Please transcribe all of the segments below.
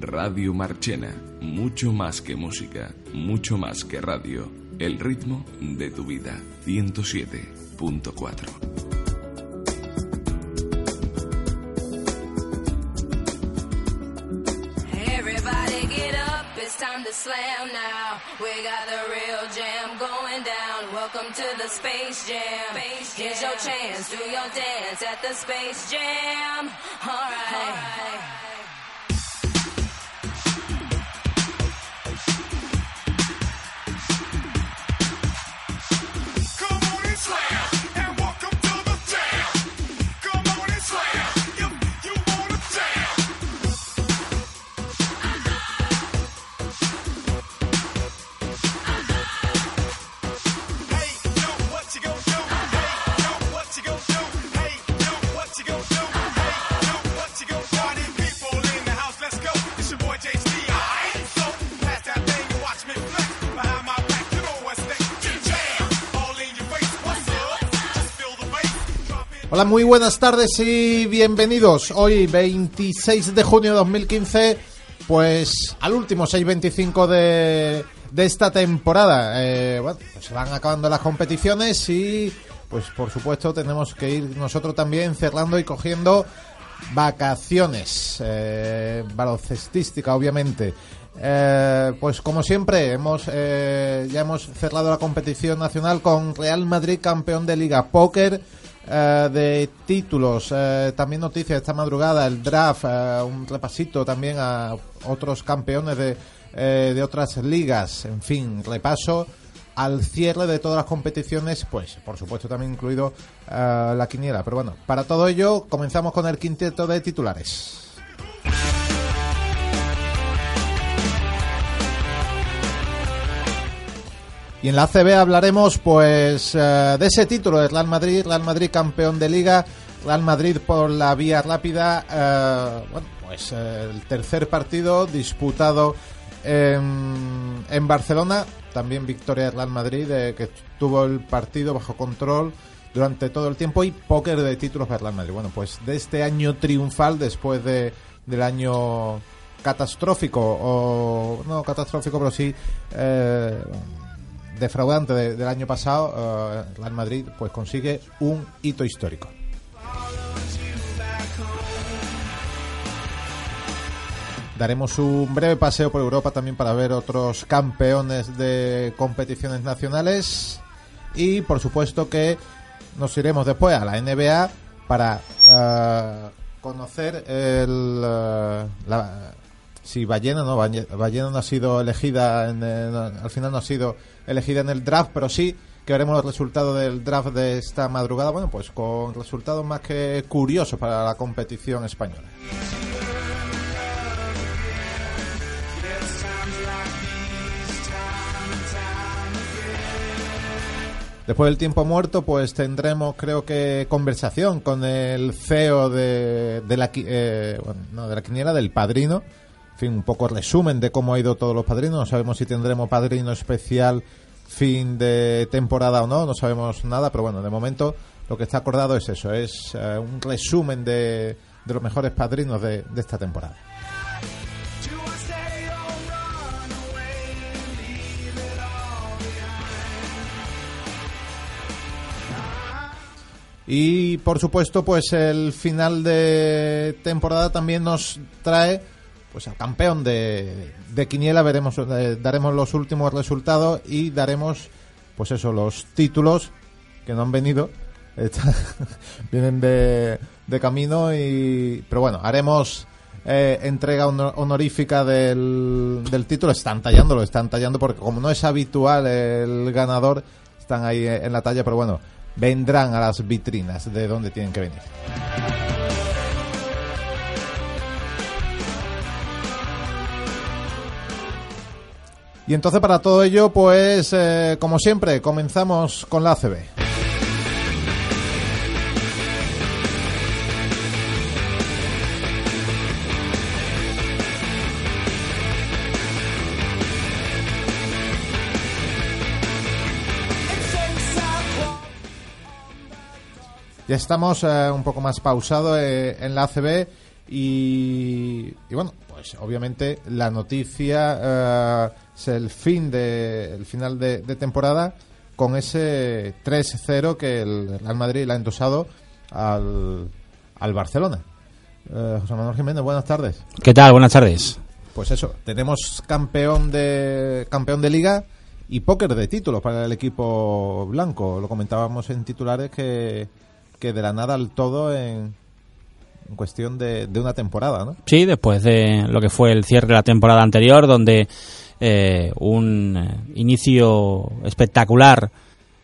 Radio Marchena. Mucho más que música, mucho más que radio. El ritmo de tu vida. 107.4. slam now. We got the real jam going down. Welcome to the Space Jam. Here's your chance, do your dance at the Space Jam. All right. All right. Hola, muy buenas tardes y bienvenidos. Hoy, 26 de junio de 2015, pues al último 6.25 de, de esta temporada. Eh, pues se van acabando las competiciones y, pues por supuesto, tenemos que ir nosotros también cerrando y cogiendo vacaciones. Eh, balocestística, obviamente. Eh, pues como siempre, hemos ya hemos cerrado la competición nacional con Real Madrid campeón de Liga Póker eh, de títulos, eh, también noticias esta madrugada, el draft, eh, un repasito también a otros campeones de, de otras ligas, en fin, repaso al cierre de todas las competiciones, pues por supuesto también incluido la quiniela. Pero bueno, para todo ello comenzamos con el quinteto de titulares. Y en la ACB hablaremos pues eh, de ese título de Real Madrid, Real Madrid campeón de liga, Real Madrid por la vía rápida, eh, bueno, pues eh, el tercer partido disputado en, en, Barcelona, también victoria de Real Madrid que tuvo el partido bajo control durante todo el tiempo y póker de títulos de Real Madrid. Bueno, pues de este año triunfal después de, del año catastrófico o no catastrófico pero sí defraudante del año pasado, uh, Real Madrid pues consigue un hito histórico. Daremos un breve paseo por Europa también para ver otros campeones de competiciones nacionales y por supuesto que nos iremos después a la NBA para uh, conocer el, uh, la, si Ballena no Ballena no ha sido elegida en al final no ha sido elegida en el draft pero sí que veremos los resultados del draft de esta madrugada. Bueno pues con resultados más que curiosos para la competición española. Después del tiempo muerto, pues tendremos, creo que, conversación con el CEO de, de la, eh, no, de la quiniela del Padrino, fin, un poco resumen de cómo ha ido todos los padrinos. No sabemos si tendremos padrino especial fin de temporada o no, no sabemos nada, pero bueno, de momento lo que está acordado es eso, es eh, un resumen de, de, los mejores padrinos de, de esta temporada. Y por supuesto, pues el final de temporada también nos trae pues al campeón de, Quiniela veremos eh, daremos los últimos resultados y daremos pues eso los títulos que no han venido. Vienen de, camino y pero bueno haremos eh, entrega honorífica del, del título. Están tallándolo están tallando porque como no es habitual el ganador están ahí en la talla pero bueno vendrán a las vitrinas de donde tienen que venir Y entonces para todo ello, pues eh, como siempre, comenzamos con la ACB. Ya estamos eh, un poco más pausado eh, en la ACB Y, bueno, pues obviamente la noticia es el fin de el final de, de temporada con ese 3-0 que el Real Madrid le ha endosado al, al Barcelona. Eh, José Manuel Jiménez, buenas tardes. ¿Qué tal? Buenas tardes. Pues eso, tenemos campeón de campeón de liga y póker de títulos para el equipo blanco. Lo comentábamos en titulares que, que de la nada al todo en, en cuestión de, de una temporada, ¿no? Sí, después de lo que fue el cierre de la temporada anterior, donde eh, un eh, inicio espectacular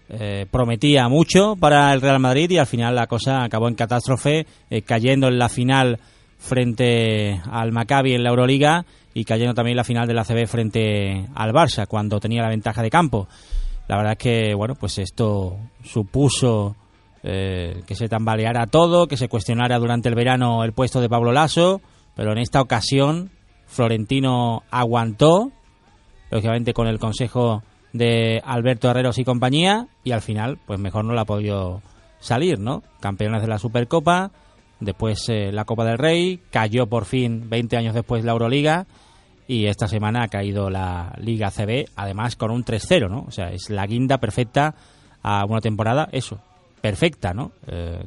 eh, prometía mucho para el Real Madrid y al final la cosa acabó en catástrofe, cayendo en la final frente al Maccabi en la Euroliga y cayendo también en la final de la CB frente al Barça cuando tenía la ventaja de campo. La verdad es que bueno, pues esto supuso que se tambaleara todo, que se cuestionara durante el verano el puesto de Pablo Lasso, pero en esta ocasión Florentino aguantó, lógicamente con el consejo de Alberto Herreros y compañía, y al final, pues mejor no la ha podido salir, ¿no? Campeones de la Supercopa, después eh, la Copa del Rey, cayó por fin 20 años después la Euroliga, y esta semana ha caído la Liga CB, además con un 3-0, ¿no? O sea, es la guinda perfecta a una temporada, eso, perfecta, ¿no? Eh,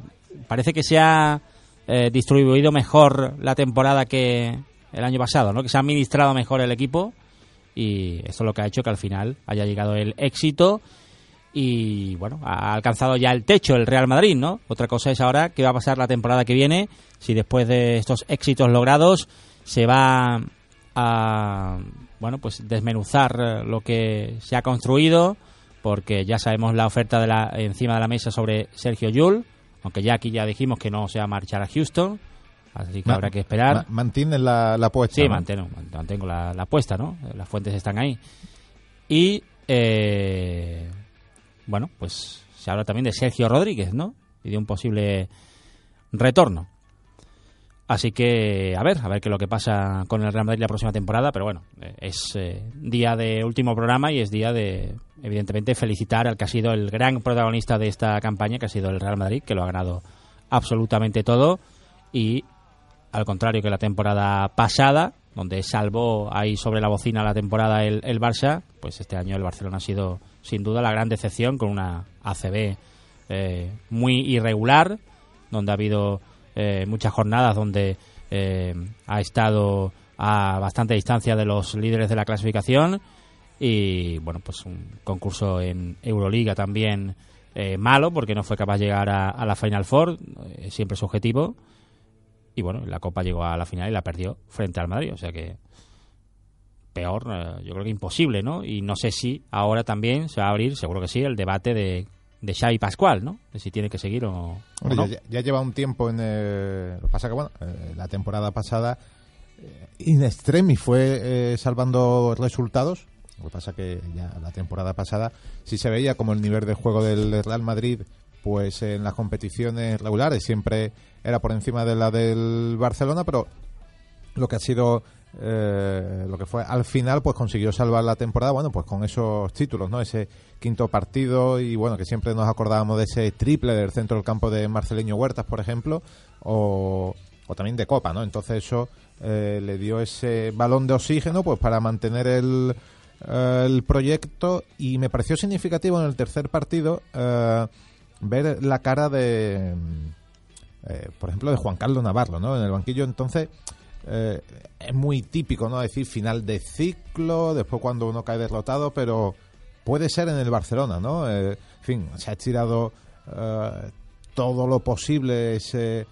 parece que se ha eh, distribuido mejor la temporada que el año pasado, ¿no? Que se ha administrado mejor el equipo y esto es lo que ha hecho que al final haya llegado el éxito y bueno, ha alcanzado ya el techo el Real Madrid, ¿no? Otra cosa es ahora qué va a pasar la temporada que viene, si después de estos éxitos logrados se va a bueno, pues desmenuzar lo que se ha construido, porque ya sabemos la oferta de la encima de la mesa sobre Sergio Yul, aunque ya aquí ya dijimos que no se va a marchar a Houston, así que Ma- habrá que esperar. ma- Mantienen la, la apuesta. Sí, ¿no? mantengo, mantengo la, la apuesta, ¿no? Las fuentes están ahí. Y, eh, bueno, pues se habla también de Sergio Rodríguez, ¿no? Y de un posible retorno. Así que, a ver, a ver qué es lo que pasa con el Real Madrid la próxima temporada, pero bueno, eh, es eh, día de último programa y es día de, evidentemente, felicitar al que ha sido el gran protagonista de esta campaña, que ha sido el Real Madrid, que lo ha ganado absolutamente todo y al contrario que la temporada pasada, donde salvó ahí sobre la bocina la temporada el, el Barça, pues este año el Barcelona ha sido sin duda la gran decepción con una ACB eh, muy irregular, donde ha habido eh, muchas jornadas donde eh, ha estado a bastante distancia de los líderes de la clasificación y bueno pues un concurso en Euroliga también eh, malo porque no fue capaz de llegar a, a la Final Four eh, siempre subjetivo y bueno la Copa llegó a la final y la perdió frente al Madrid o sea que peor eh, yo creo que imposible no y no sé si ahora también se va a abrir seguro que sí el debate de de Xavi Pascual, ¿no? De si tiene que seguir o, no. ya, ya lleva un tiempo en. lo que pasa que, bueno, eh, la temporada pasada, eh, in extremis fue eh, salvando resultados. Lo que pasa que ya la temporada pasada, si se veía como el nivel de juego del Real Madrid, pues en las competiciones regulares. Siempre era por encima de la del Barcelona, pero lo que ha sido eh, lo que fue al final pues consiguió salvar la temporada bueno pues con esos títulos no ese quinto partido y bueno que siempre nos acordábamos de ese triple del centro del campo de Marceleño Huertas por ejemplo o, o también de Copa no entonces eso eh, le dio ese balón de oxígeno pues para mantener el eh, el proyecto y me pareció significativo en el tercer partido eh, ver la cara de eh, por ejemplo de Juan Carlos Navarro no en el banquillo entonces eh, es muy típico, ¿no? Decir final de ciclo, después cuando uno cae derrotado, pero puede ser en el Barcelona, ¿no? Eh, en fin, se ha estirado todo lo posible ese,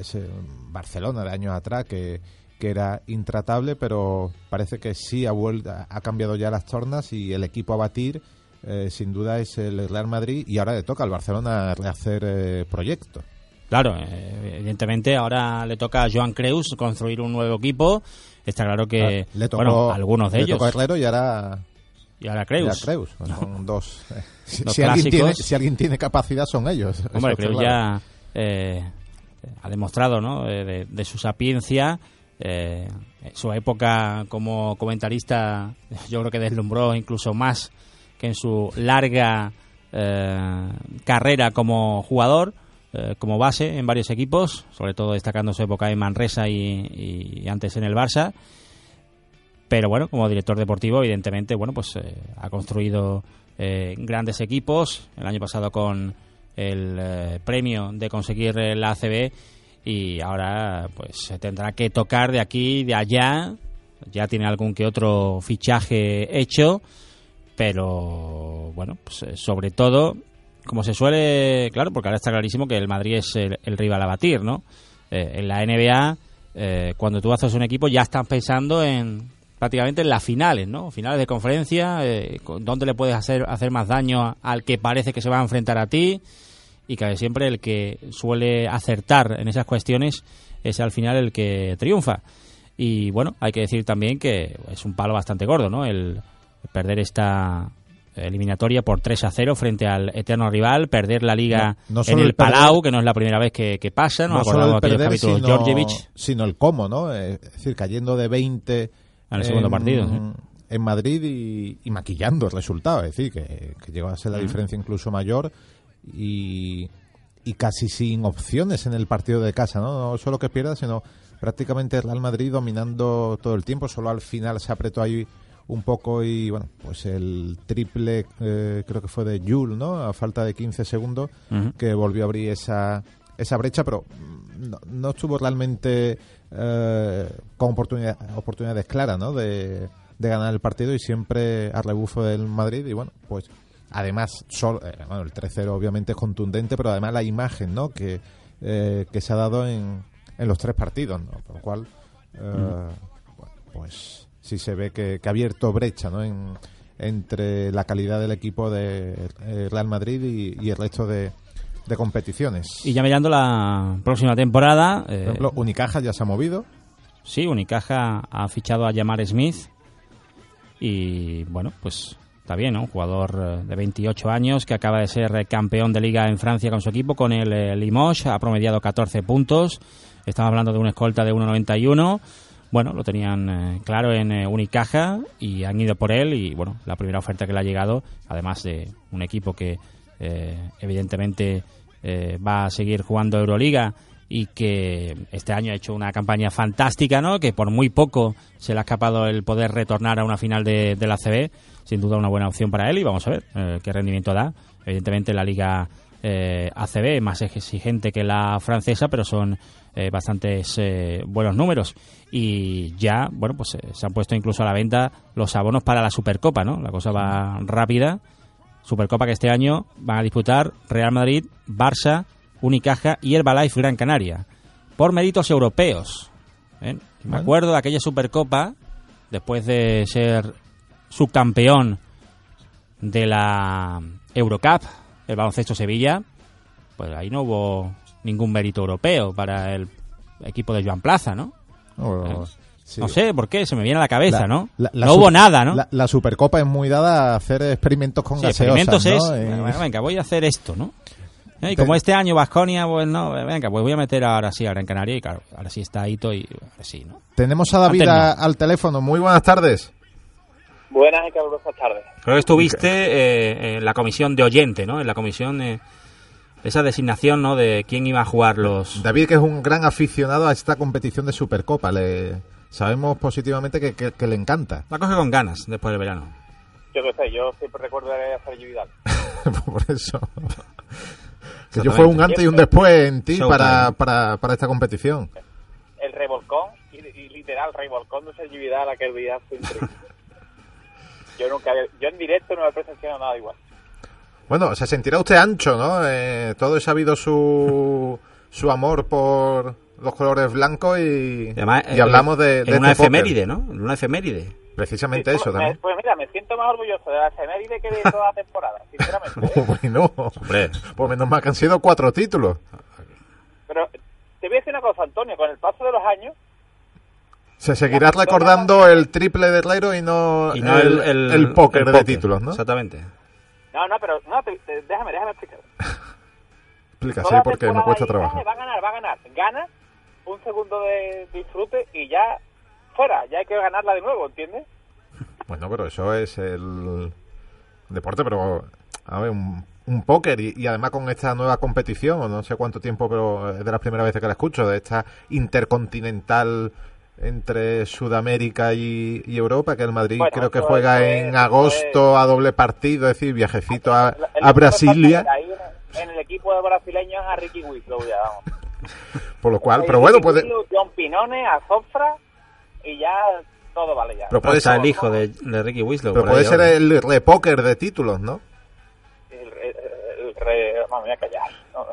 ese Barcelona de años atrás que, que era intratable, pero parece que sí ha, vuelto, ha cambiado ya las tornas y el equipo a batir eh, sin duda es el Real Madrid y ahora le toca al Barcelona rehacer eh, proyectos. Claro, eh, evidentemente ahora le toca a Joan Creus construir un nuevo equipo. Está claro que, le tocó, bueno, algunos de le ellos. tocó a Herrero y ahora Y ahora Creus. Ya Creus, son dos. eh, si, alguien tiene, si alguien tiene capacidad, son ellos. Hombre, Creus claro. ya eh, ha demostrado ¿no? Eh, de, de su sapiencia. eh, su época como comentarista, yo creo que deslumbró incluso más que en su larga eh, carrera como jugador. eh, como base en varios equipos, sobre todo destacando su época en Manresa y, y antes en el Barça. Pero bueno, como director deportivo, evidentemente, bueno, pues eh, ha construido grandes equipos. El año pasado con el premio de conseguir la ACB y ahora pues tendrá que tocar de aquí, de allá. Ya tiene algún que otro fichaje hecho, pero bueno, pues sobre todo, como se suele, claro, porque ahora está clarísimo que el Madrid es el, rival a batir, ¿no? en la NBA, cuando tú haces un equipo ya estás pensando en prácticamente en las finales, ¿no? Finales de conferencia, eh, dónde le puedes hacer, hacer más daño al que parece que se va a enfrentar a ti y que siempre el que suele acertar en esas cuestiones es al final el que triunfa. Y bueno, hay que decir también que es un palo bastante gordo, ¿no? El perder esta eliminatoria por 3 a 0 frente al eterno rival, perder la liga en el, Palau, que no es la primera vez que, pasa, no, solo el perder, sino, sino el cómo, ¿no? Es decir, cayendo de 20 en el segundo partido. En Madrid y, maquillando el resultado, es decir, que, llegó a ser la diferencia incluso mayor y, casi sin opciones en el partido de casa, ¿no? No solo que pierda, sino prácticamente el Real Madrid dominando todo el tiempo, solo al final se apretó ahí un poco y bueno, pues el triple eh, creo que fue de Jules, ¿no? A falta de 15 segundos que volvió a abrir esa esa brecha, pero no, no estuvo realmente eh, con oportunidad, oportunidades claras ¿no? de, ganar el partido y siempre a rebufo del Madrid. Y bueno, pues además, solo, eh, bueno, el 3-0 obviamente es contundente, pero además la imagen ¿no? que, eh, que se ha dado en, en los tres partidos, ¿no? por lo cual, pues sí se ve que, ha abierto brecha ¿no? en, entre la calidad del equipo de Real Madrid y el resto de, de competiciones. Y ya mirando la próxima temporada. Por ejemplo, eh, Unicaja ya se ha movido. Sí, Unicaja ha fichado a Yamar Smith. Y bueno, pues está bien, ¿no? Un jugador eh, de 28 años que acaba de ser campeón de liga en Francia con su equipo, con el eh, Limoges. Ha promediado 14 puntos. Estamos hablando de una escolta de 1,91 bueno, lo tenían claro en Unicaja y han ido por él y bueno, la primera oferta que le ha llegado, además de un equipo que evidentemente eh, va a seguir jugando Euroliga y que este año ha hecho una campaña fantástica, ¿no? Que por muy poco se le ha escapado el poder retornar a una final de, la CB, sin duda una buena opción para él y vamos a ver eh, qué rendimiento da. Evidentemente la liga eh, ACB más exigente que la francesa, pero son eh, bastantes buenos números y ya, bueno, pues se han puesto incluso a la venta los abonos para la Supercopa, ¿no? La cosa va rápida Supercopa que este año van a disputar Real Madrid, Barça, Unicaja y Herbalife Gran Canaria, por méritos europeos. ¿eh? Me acuerdo de aquella Supercopa, después de ser subcampeón de la Eurocup, el baloncesto Sevilla, pues ahí no hubo ningún mérito europeo para el equipo de Joan Plaza, ¿no? Oh, no sé por qué, se me viene a la cabeza, ¿no? no hubo nada, ¿no? La, Supercopa es muy dada a hacer experimentos con sí, experimentos es, eh, venga, voy a hacer esto, ¿no? Y como este año Vasconia, pues no, venga, pues voy a meter ahora sí a Gran Canaria y claro, ahora sí está Hito y ahora sí, ¿no? Tenemos a David al teléfono. Muy buenas tardes. Buenas y calurosas tardes. Creo que estuviste eh, en la comisión de oyente, ¿no? En la comisión esa designación, ¿no? De quién iba a jugar los... David, que es un gran aficionado a esta competición de Supercopa, le sabemos positivamente que, le encanta. La coge con ganas después del verano. Yo qué sé, yo siempre recuerdo a Sergio Vidal. Por eso. que yo fue un antes y un después en ti para, para, para, esta competición. El revolcón, y, literal, revolcón de Sergio Vidal aquel día fue increíble. Yo, nunca, yo en directo no he presenciado nada igual. Bueno, se sentirá usted ancho, ¿no? Eh, todo ha habido su, su amor por, los colores blancos y, y hablamos de, de, una este efeméride, ¿no? Una efeméride. Precisamente eso pues, también. Pues mira, me siento más orgulloso de la efeméride que de toda la temporada, sinceramente. bueno, hombre, por menos mal que han sido cuatro títulos. Pero te voy a decir una cosa, Antonio, con el paso de los años... Se seguirá recordando el triple de Reiro y no, y no el, el, póker de títulos, ¿no? Exactamente. No, no, pero no, déjame, déjame explicar. Explica, sí, porque me cuesta trabajo. Va a ganar, va a ganar. Gana un segundo de disfrute y ya fuera, ya hay que ganarla de nuevo, ¿entiendes? Bueno, pero eso es el deporte, pero a ver, un, un póker y, y además con esta nueva competición, o no sé cuánto tiempo, pero es de las primeras veces que la escucho, de esta intercontinental entre Sudamérica y, y Europa, que el Madrid Bueno, creo que juega en es- agosto a doble partido, es decir, viajecito a, el Brasilia, ahí en, en el equipo de brasileños a Ricky Winslow ya, vamos. por lo cual, pero bueno, puede, John Pinone, a Zofra y ya todo vale ya. Pero puede está ser- el hijo de, de Ricky Winslow. pero puede ahí ser ahora. el repóker de títulos, ¿no? El, el, el re... Vamos, voy a callar. No.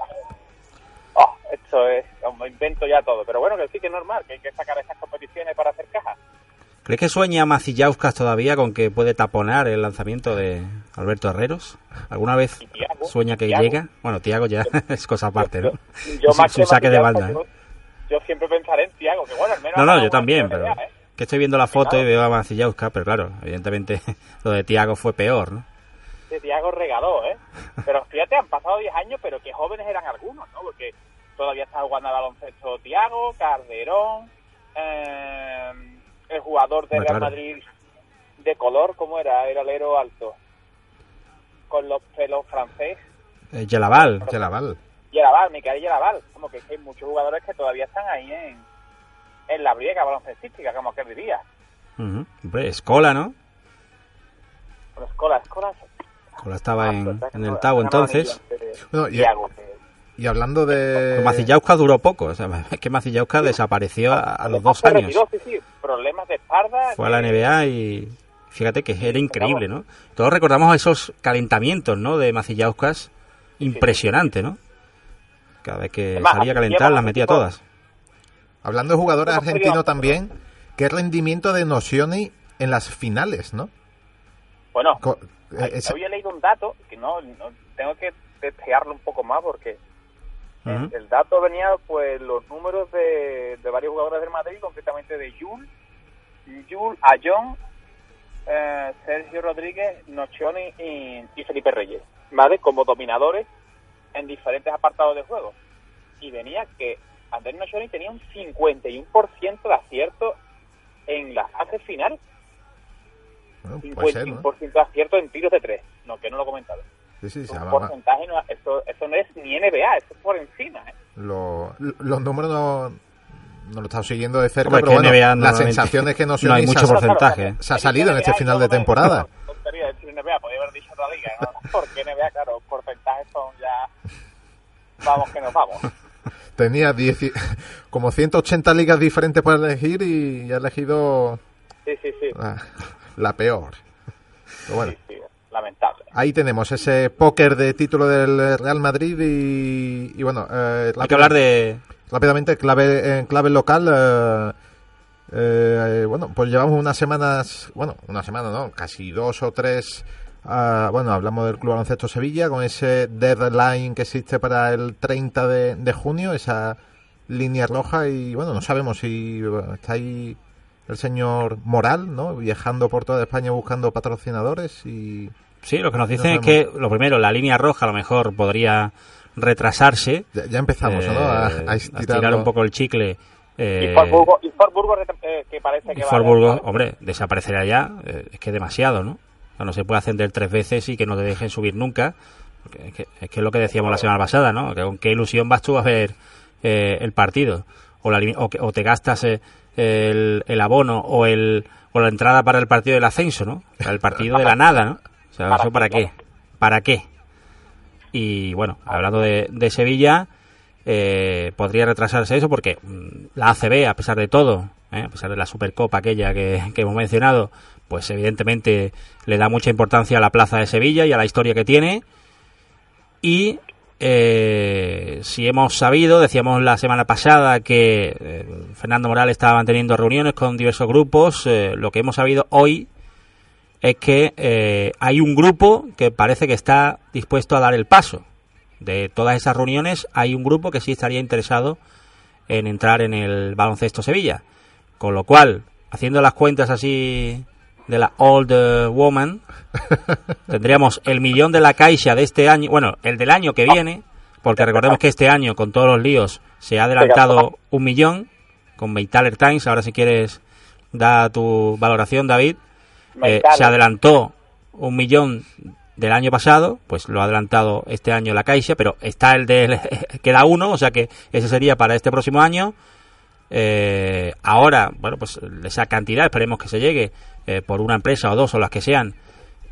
Oh, esto es... Como invento ya todo. Pero bueno, que sí que es normal, que hay que sacar esas competiciones para hacer caja. ¿Crees que sueña Macillauskas todavía con que puede taponar el lanzamiento de Alberto Herreros? ¿Alguna vez Y Thiago, sueña que Thiago. llega? Bueno, Tiago ya es cosa aparte, ¿no? Yo Es más su que saque de banda. ¿eh? Yo, yo siempre pensaré en Tiago, que bueno, al menos... No, no, yo también, pero ¿eh? que estoy viendo la foto y Claro. veo a Macillauskas, pero claro, evidentemente lo de Tiago fue peor, ¿no? de Tiago regaló, ¿eh? Pero fíjate, han pasado 10 años, pero qué jóvenes eran algunos, ¿no? Porque todavía está jugando al baloncesto Tiago, Calderón, eh, el jugador de Real. Madrid de color, ¿cómo era? Era alero alto, con los pelos francés. Eh, Yelaval, Yelaval. Yeraval, Micael Yeraval. Como que hay muchos jugadores que todavía están ahí en, en la briega baloncestística, como que diría. ujú. Hombre, Escola, ¿no? Pero Escola, Escola... Escola estaba en, Ah, en el Tau entonces. Bueno, y- Y hablando de... Pero Macillauskas duró poco, o sea, es que Macillauskas desapareció a, a los dos Se años. retiró, sí, sí, problemas de espalda. Fue a la NBA y fíjate que era increíble, ¿no? Todos recordamos esos calentamientos, ¿no? De Macillauskas, impresionante, ¿no? Cada vez que Además, salía a calentar las metía todas. Hablando de argentinos perdido- también, qué rendimiento de Nocioni en las finales, ¿no? Bueno, eh, había leído un dato que no, no- tengo que testearlo un poco más porque el- dato venía pues los números de, de varios jugadores del Madrid, concretamente de Jules, Jules, Ayón, eh, Sergio Rodríguez, Nocioni y, y Felipe Reyes, ¿vale? Como dominadores en diferentes apartados de juego. Y venía que Andrés Nocioni tenía un 51% de acierto en la fase final, bueno, puede ser, ¿no? 51% de acierto en tiros de tres, no, que no lo he comentado. Sí, sí, se un llama- porcentaje, no, eso, eso no es ni NBA, eso es por encima. ¿eh? lo- los números no, no lo he estado siguiendo de cerca, Hombre, pero bueno, NBA la sensación es que no Nocioni hay se mucho porcentaje. se ha salido en este final de no me- temporada. Tontería decir NBA, podría haber dicho otra liga, ¿no? Porque NBA, claro, porcentajes son ya... Vamos que nos vamos. Tenía 10 y- como 180 ligas diferentes para elegir y ha elegido Sí, sí, sí. la, la peor. Pero bueno, Sí, sí, lamentable. ahí tenemos ese póker de título del Real Madrid y, y bueno, eh, Hay que hablar de... rápidamente clave en clave local eh, eh, bueno pues llevamos unas semanas bueno una semana no casi dos o tres ah, bueno hablamos del club baloncesto Sevilla con ese deadline que existe para el 30 de, de junio esa línea roja y bueno no sabemos si bueno, está ahí el señor Moral no viajando por toda España buscando patrocinadores y Sí, lo que nos dicen No es que, lo primero, la línea roja a lo mejor podría retrasarse. ya, ya empezamos ¿no? a, eh, a a estirar un poco el chicle. eh, y Fort Burgos, y eh, que parece que Y va Fort a- Burgos, hombre, desaparecerá ya. eh, es que es demasiado, ¿no? O sea, no se puede ascender tres veces y que no te dejen subir nunca. Porque es, que, es que es lo que decíamos la semana pasada, ¿no? Que con qué ilusión vas tú a ver eh, el partido. O, la, o, te gastas eh, el, el abono o, el, o la entrada para el partido del ascenso, ¿no? Sea, el partido de la nada, ¿no? Sea, ¿Para ¿eso para qué, qué? ¿Para qué? Y bueno, hablando de, de Sevilla, eh, podría retrasarse eso porque mm, la ACB, a pesar de todo, ¿eh? a pesar de la Supercopa aquella que, que hemos mencionado, pues evidentemente le da mucha importancia a la plaza de Sevilla y a la historia que tiene. Y eh, si hemos sabido, decíamos la semana pasada que Fernando Morales estaba manteniendo reuniones con diversos grupos, lo que hemos sabido hoy es que eh, hay un grupo que parece que está dispuesto a dar el paso. De todas esas reuniones hay un grupo que sí estaría interesado en entrar en el baloncesto Sevilla. Con lo cual, haciendo las cuentas así de la old eh, woman, tendríamos el millón de la caixa de este año, bueno, el del año que viene, porque recordemos que este año con todos los líos se ha adelantado un millón con Meitaler Times. Ahora si quieres da tu valoración, David. Eh, se adelantó un millón del año pasado, pues lo ha adelantado este año la Caixa, pero está el de queda uno, o sea que ese sería para este próximo año. Eh, ahora, bueno, pues esa cantidad, esperemos que se llegue eh, por una empresa o dos o las que sean,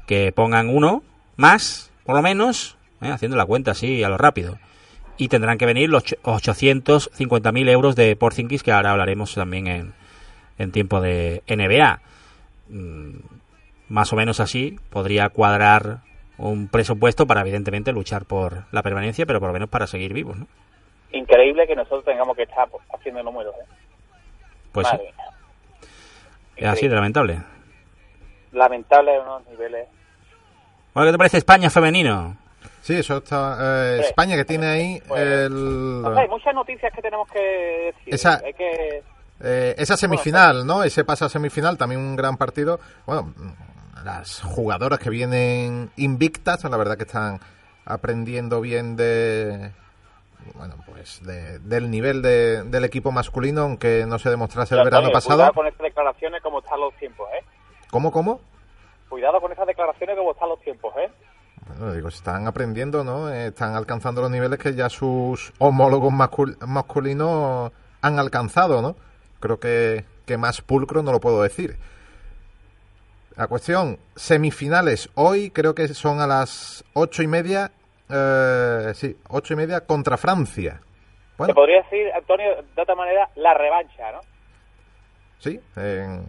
que pongan uno más, por lo menos, eh, haciendo la cuenta así a lo rápido. Y tendrán que venir los 850.000 euros de Porzingis, que ahora hablaremos también en, en tiempo de NBA. Mm, más o menos así podría cuadrar un presupuesto para evidentemente luchar por la permanencia, pero por lo menos para seguir vivos, ¿no? Increíble que nosotros tengamos que estar haciendo números. ¿eh? Pues sí. Madre. Es así de lamentable. Lamentable en unos niveles. Bueno, ¿qué te parece España femenino? Sí, eso está. eh, Sí. España que tiene ahí Pues, el, O sea, hay muchas noticias que tenemos que decir. Esa- Hay que... eh, esa semifinal, ¿no? Ese pasa a semifinal, también un gran partido. Bueno, las jugadoras que vienen invictas, la verdad que están aprendiendo bien de. Bueno, pues de- del nivel de- del equipo masculino, aunque no se demostrase el Pero, verano Antonio, pasado. Cuidado con estas declaraciones como están los tiempos, ¿eh? ¿Cómo, cómo? Cuidado con esas declaraciones como están los tiempos, ¿eh? Bueno, digo, están aprendiendo, ¿no? Eh, Están alcanzando los niveles que ya sus homólogos mascul- masculinos han alcanzado, ¿no? Creo que, que más pulcro no lo puedo decir. La cuestión, semifinales hoy creo que son a las ocho y media, eh, sí, ocho y media contra Francia. Se Bueno, podría decir, Antonio, de otra manera, la revancha, ¿no? sí, en,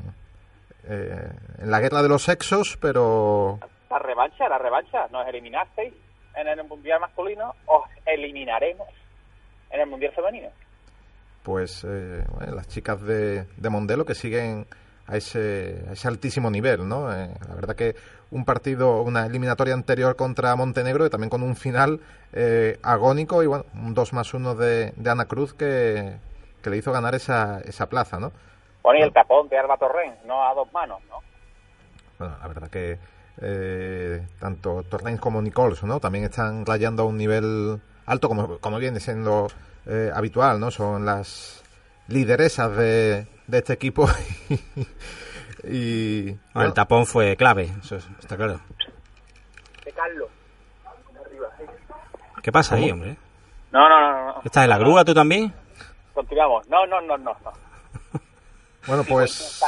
eh, en la guerra de los sexos, pero La revancha, la revancha. Nos eliminasteis en el Mundial masculino, os eliminaremos en el Mundial femenino. pues eh, bueno, las chicas de, de Mondelo que siguen a ese, a ese altísimo nivel, ¿no? Eh, la verdad que un partido, una eliminatoria anterior contra Montenegro y también con un final eh, agónico y bueno, un 2 más 1 de, de Ana Cruz que, que le hizo ganar esa, esa plaza, ¿no? Bueno, y el tapón de Alba Torrens, no a dos manos, ¿no? Bueno, la verdad que eh, tanto Torrens como Nichols, ¿no? También están rayando a un nivel alto, como, como viene siendo eh, habitual, ¿no? Son las lideresas de, de este equipo. y Bueno, bueno, el tapón fue clave, eso está claro. De Carlos. ¿Qué pasa ahí, hombre? No, no, no, no. ¿Estás en la grúa tú también? Continuamos. No, no, no, no. no. bueno, pues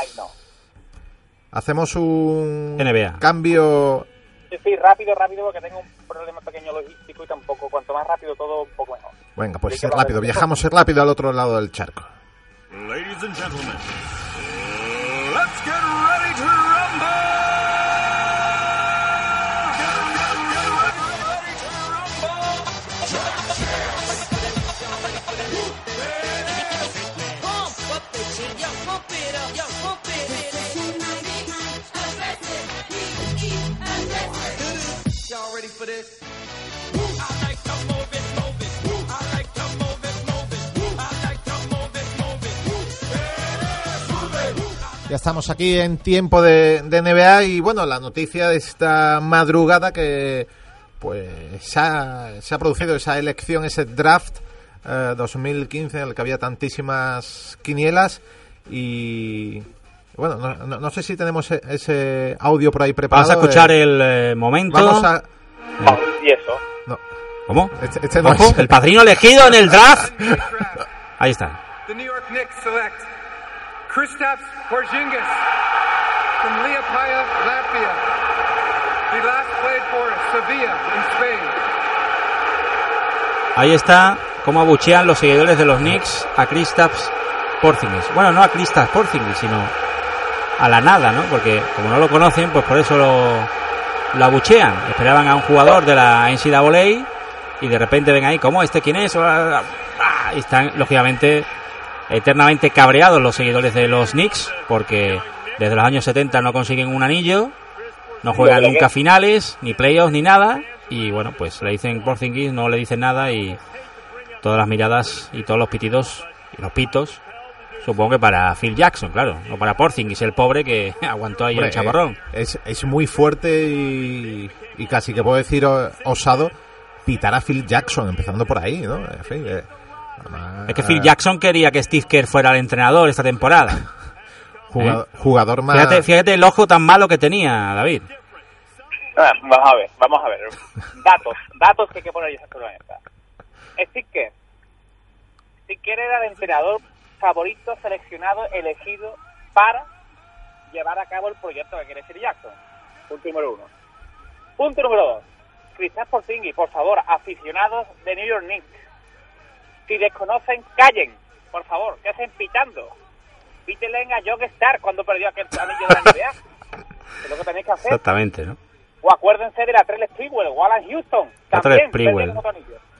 hacemos un NBA. cambio. Sí, sí, rápido, rápido, porque tengo un problema pequeño logístico y tampoco, cuanto más rápido todo, un poco mejor. Venga, pues ser rápido, viajamos ser rápido al otro lado del charco. Ladies and gentlemen, let's get ready to Ya estamos aquí en tiempo de, de NBA y bueno, la noticia de esta madrugada que pues se ha, se ha producido esa elección, ese draft eh, 2015 en el que había tantísimas quinielas y bueno, no, no- no sé si tenemos e- ese audio por ahí preparado. Vamos a escuchar eh, el eh, momento. Vamos a... Y eso. no, ¿Cómo? este, este no Ojo, es- el padrino elegido en el draft. Ahí está. The New York Knicks select Kristaps Porzingis from Liepaja, Latvia. He last played for Sevilla in Spain. Ahí está cómo abuchean los seguidores de los Knicks a Kristaps Porzingis. Bueno, no a Kristaps Porzingis, sino a la nada, ¿no? Porque como no lo conocen, pues por eso lo, lo abuchean. Esperaban a un jugador de la NCAA y de repente ven ahí, ¿cómo? ¿Este quién es? Y están, lógicamente, eternamente cabreados los seguidores de los Knicks porque desde los años 70 no consiguen un anillo, no juegan nunca finales, ni playoffs, ni nada. Y bueno, pues le dicen Porzingis, no le dicen nada y todas las miradas y todos los pitidos y los pitos, supongo que para Phil Jackson, claro, no para Porzingis, el pobre que aguantó ahí Hombre, el chaparrón. eh, Es, es muy fuerte y, y casi que puedo decir osado pitar a Phil Jackson, empezando por ahí, ¿no? En fin, eh, además, Es que Phil Jackson quería que Steve Kerr fuera el entrenador esta temporada. Jugador, jugador más... Fíjate, fíjate el ojo tan malo que tenía, David. Ah, Vamos a ver, vamos a ver. Datos, datos que hay que poner la mesa. Steve Kerr. Steve Kerr era el entrenador favorito seleccionado, elegido para llevar a cabo el proyecto que quiere ser Jackson. Punto número uno. Punto número dos. Kristaps Porzingis, por favor, aficionados de New York Knicks. Si desconocen, callen. Por favor, que hacen pitando. Pítele a John Star cuando perdió aquel anillo de la NBA. Es lo que tenéis que hacer. Exactamente, ¿no? O acuérdense de la Trell Sprewell, Wallace Houston. La También Trell Sprewell.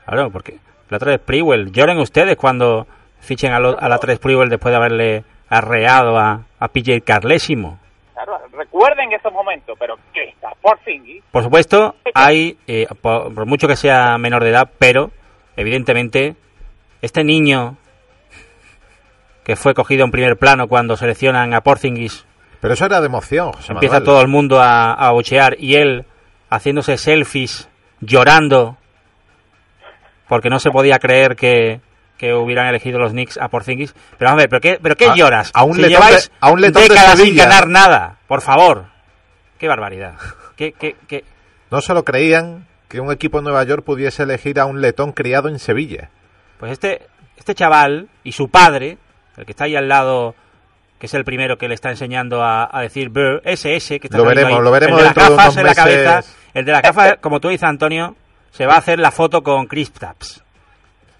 Claro, porque la otra es Sprewell. Lloren ustedes cuando fichen a, lo- a la 3 Sprewell después de haberle arreado a, a PJ Carlésimo. Claro, recuerden esos momentos, pero ¿qué está? Por fin. Por supuesto, hay, eh, por, por mucho que sea menor de edad, pero evidentemente este niño que fue cogido en primer plano cuando seleccionan a Porzingis, Pero eso era de emoción, José empieza Manuel. todo el mundo a, a y él haciéndose selfies, llorando, porque no se podía creer que, que hubieran elegido los Knicks a Porzingis. Pero vamos a ver, ¿pero qué, pero qué A- lloras? a un si letón de- a un letón de décadas sin Sevilla. ganar nada, por favor. Qué barbaridad. Qué, qué, qué, No se lo creían que un equipo de Nueva York pudiese elegir a un letón criado en Sevilla. Pues este, este chaval y su padre, el que está ahí al lado, que es el primero que le está enseñando a, a decir Burr, ese, ese, que está Lo veremos, ahí, lo veremos el de las de en la cabeza, el de las gafas, como tú dices, Antonio, se va a hacer la foto con Chris Taps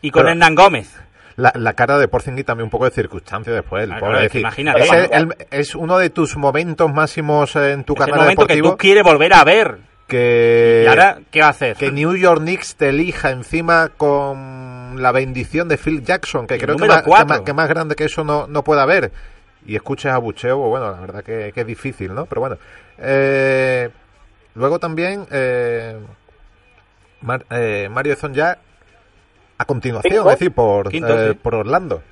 y con Pero- Hernán Gómez. La, la cara de Porzingis también un poco de circunstancia después. El Ah, pobre, claro, es imagínate. es, el- el- es uno de tus momentos máximos en tu Es el carrera momento que tú quieres volver a ver. Que, ¿Y ahora qué va a hacer? que New York Knicks te elija encima con la bendición de Phil Jackson, que El creo que más, que, más, que más grande que eso no, no puede haber. Y escuches a Bucheo, bueno, la verdad que, que es difícil, ¿no? Pero bueno. Eh, luego también eh, Mar- eh, Mario Zonja a continuación, es decir, por, Quinto, eh, sí. por Orlando.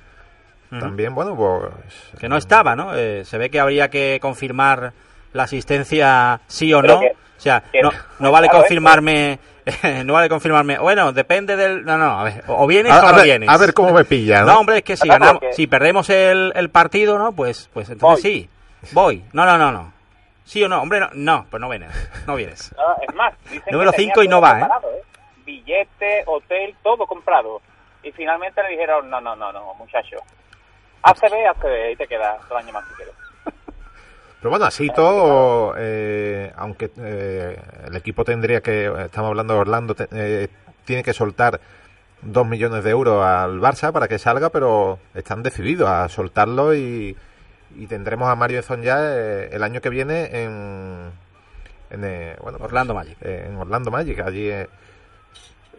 También, bueno, pues... que no estaba, ¿no? Eh, se ve que habría que confirmar la asistencia sí o no. que- sea, no, no vale claro, confirmarme, no vale confirmarme. Bueno, depende del. No, no, a ver, o vienes A, o a no ver, vienes. a ver cómo me pilla, ¿no? No, hombre, es que si ganamos, si perdemos el, el partido, ¿no? Pues, pues entonces Voy. sí, voy. No, no, no, no. Sí o no, hombre, no, no, pues no vienes, no vienes. Es más, dicen Número tenía cinco y todo no va, ¿eh? preparado, Billete, hotel, todo comprado. Y finalmente le dijeron, no, no, no, no, muchacho. ACB, ACB, ahí te quedas todo el año más si quieres. Pero bueno, así todo, eh, aunque eh, el equipo tendría que, estamos hablando de Orlando, te- eh, tiene que soltar dos millones de euros al Barça para que salga, pero están decididos a soltarlo y, y tendremos a Mario Ezon ya eh, el año que viene en, en eh, bueno, pues, Orlando Magic. eh, en Orlando Magic, allí eh,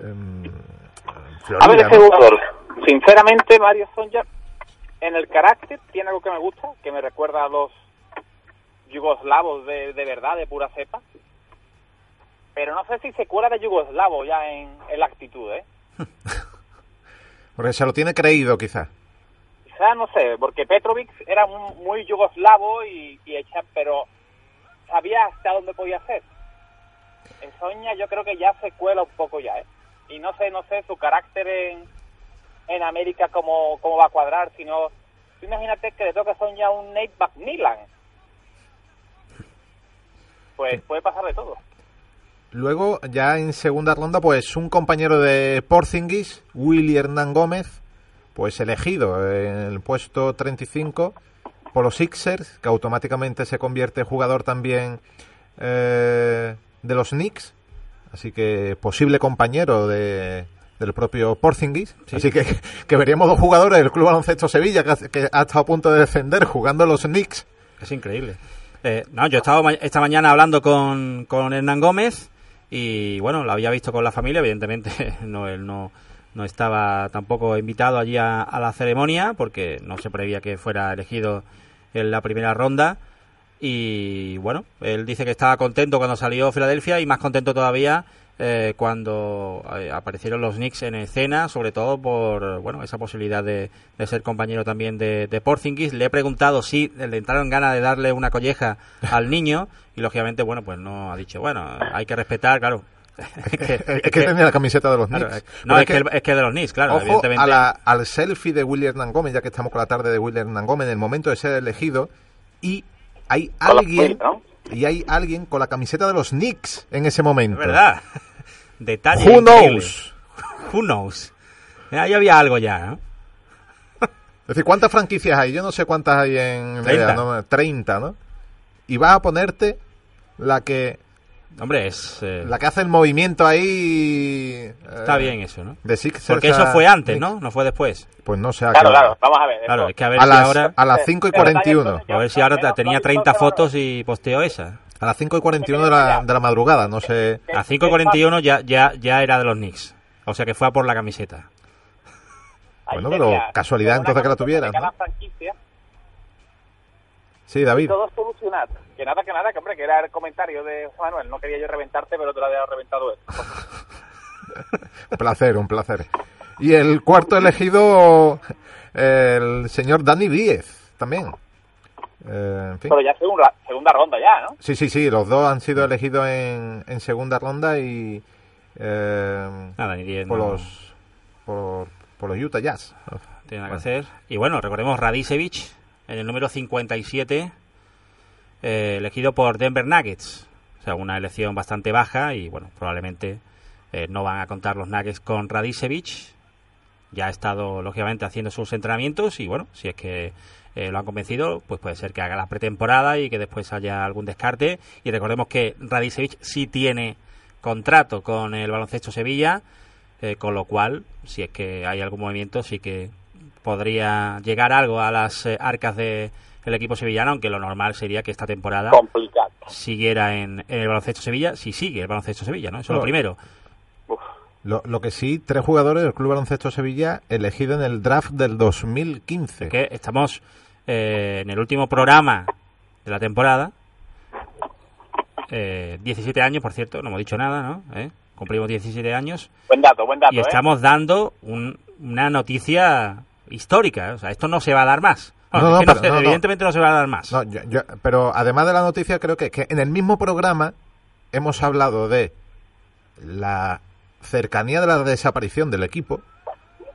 en, en A ver, Florida. ese ¿no? jugador, sinceramente, Mario Sonja, en el carácter, tiene algo que me gusta, que me recuerda a los yugoslavos de, de verdad, de pura cepa. Pero no sé si se cuela de yugoslavo ya en, en la actitud, ¿eh? Porque se lo tiene creído quizás. Quizá, no sé, porque Petrovic era mu- muy yugoslavo y, y hecha, pero sabía hasta dónde podía ser. En Soña yo creo que ya se cuela un poco ya, ¿eh? Y no sé, no sé, su carácter en, en América cómo, cómo va a cuadrar, sino... Imagínate que le toca Soña un Nate McMillan. Pues puede pasar de todo. Luego, ya en segunda ronda, pues un compañero de Porzingis, Willy Hernán Gómez, pues elegido en el puesto 35 por los Sixers, que automáticamente se convierte en jugador también eh, de los Knicks, así que posible compañero de, del propio Porzingis. Así que, que veríamos dos jugadores del Club Baloncesto Sevilla, que, ha- que ha estado a punto de defender jugando los Knicks. Es increíble. Eh, no, yo he estado esta mañana hablando con, con Hernán Gómez y bueno, lo había visto con la familia, evidentemente no él no, no estaba tampoco invitado allí a, a la ceremonia porque no se prevía que fuera elegido en la primera ronda. Y bueno, él dice que estaba contento cuando salió Filadelfia y más contento todavía eh, cuando eh, aparecieron los Knicks en escena, sobre todo por bueno esa posibilidad de, de ser compañero también de, de Porzingis. Le he preguntado si le entraron ganas de darle una colleja al niño y lógicamente bueno pues no ha dicho bueno hay que respetar claro. es que, Es que tenía la camiseta de los claro, Knicks. no es que, el- es que de los Knicks claro Ojo evidentemente a la- al selfie de William Hernán Gómez, ya que estamos con la tarde de William Hernán Gómez, en el momento de ser elegido, y hay alguien, y hay alguien con la camiseta de los Knicks en ese momento. Verdad. Detalle. Who increíble. knows? Who knows. Eh, Ahí había algo ya, ¿no? Es decir, ¿cuántas franquicias hay? Yo no sé cuántas hay en... 30. ¿no? 30, ¿no? Y vas a ponerte la que Hombre, es... eh, la que hace el movimiento ahí... Está eh, bien eso, ¿no? De Sixers Porque eso a fue antes. ¿no? No fue después. Pues no sé. Claro, claro, vamos a ver. Claro, es que a ver A si las, ahora... a las 5 y Pero 41. A ver si ahora te- tenía 30 fotos y posteó esa. A las 5 y 41 de la, de la madrugada, no sé. A 5.41 ya, ya, ya era de los Knicks. O sea que fue a por la camiseta. Ahí Bueno, pero casualidad entonces que la cada ¿no? Sí, David. todo solucionado. Que nada, que nada, que hombre, que era el comentario de Juan Manuel. No quería yo reventarte, pero te lo había reventado él. Un placer, un placer. Y el cuarto elegido, el señor Dani Díez, también. Eh, en fin. Pero ya segunda, segunda ronda ya, ¿no? Sí, sí, sí, los dos han sido elegidos en, en segunda ronda y eh, Nada, ni 10. por los por, por los Utah Jazz. tiene nada que hacer. Y bueno, recordemos Radicevic en el número 57, eh, elegido por Denver Nuggets. O sea, una elección bastante baja y bueno, probablemente eh, no van a contar los Nuggets con Radicevic. Ya ha estado, lógicamente, haciendo sus entrenamientos y bueno, si es que eh, lo han convencido, pues puede ser que haga la pretemporada y que después haya algún descarte. Y recordemos que Radicevic sí tiene contrato con el baloncesto Sevilla, eh, con lo cual, si es que hay algún movimiento, sí que podría llegar algo a las eh, arcas del equipo sevillano, aunque lo normal sería que esta temporada Complicado. siguiera en, en el baloncesto Sevilla, si sigue el baloncesto Sevilla, ¿no? Eso es lo primero. Lo, lo que sí, tres jugadores del Club Baloncesto Sevilla elegidos en el draft del 2015. que estamos eh, en el último programa de la temporada. Eh, 17 años, por cierto, no hemos dicho nada, ¿no? ¿Eh? Cumplimos 17 años Buen dato, buen dato, y ¿eh? estamos dando un- una noticia histórica. O sea, esto no se va a dar más. No, Bueno, no, es que no pero- se- no, no. evidentemente no se va a dar más. No, yo- yo- pero además de la noticia, creo que, que en el mismo programa hemos hablado de la cercanía de la desaparición del equipo,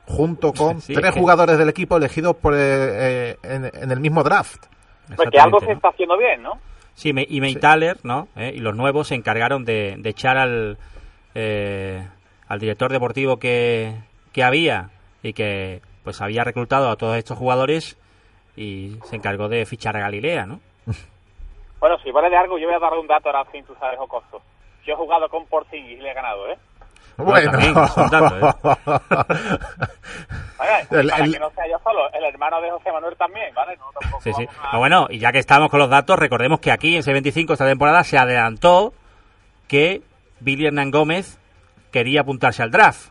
junto con Sí, tres jugadores del equipo elegidos por, eh, eh, en, en el mismo draft. Porque algo Exactamente, se está haciendo bien, ¿no? Sí, Me- y Meitaler, ¿no? ¿Eh? Y los nuevos se encargaron de, de echar al, eh, al director deportivo que, que había y que pues había reclutado a todos estos jugadores y se encargó de fichar a Galilea, ¿no? Bueno, si vale de algo, yo voy a dar un dato ahora sin tú sabes jocoso. Yo he jugado con Porzingis y le he ganado, ¿eh? Bueno, también, son datos, Vale, El- para el- que no sea yo solo, el hermano de José Manuel también, ¿vale? No, tampoco Sí, sí. a- Ah, bueno, y ya que estamos con los datos, recordemos que aquí en C25 esta temporada se adelantó que Billy Hernán Gómez quería apuntarse al draft.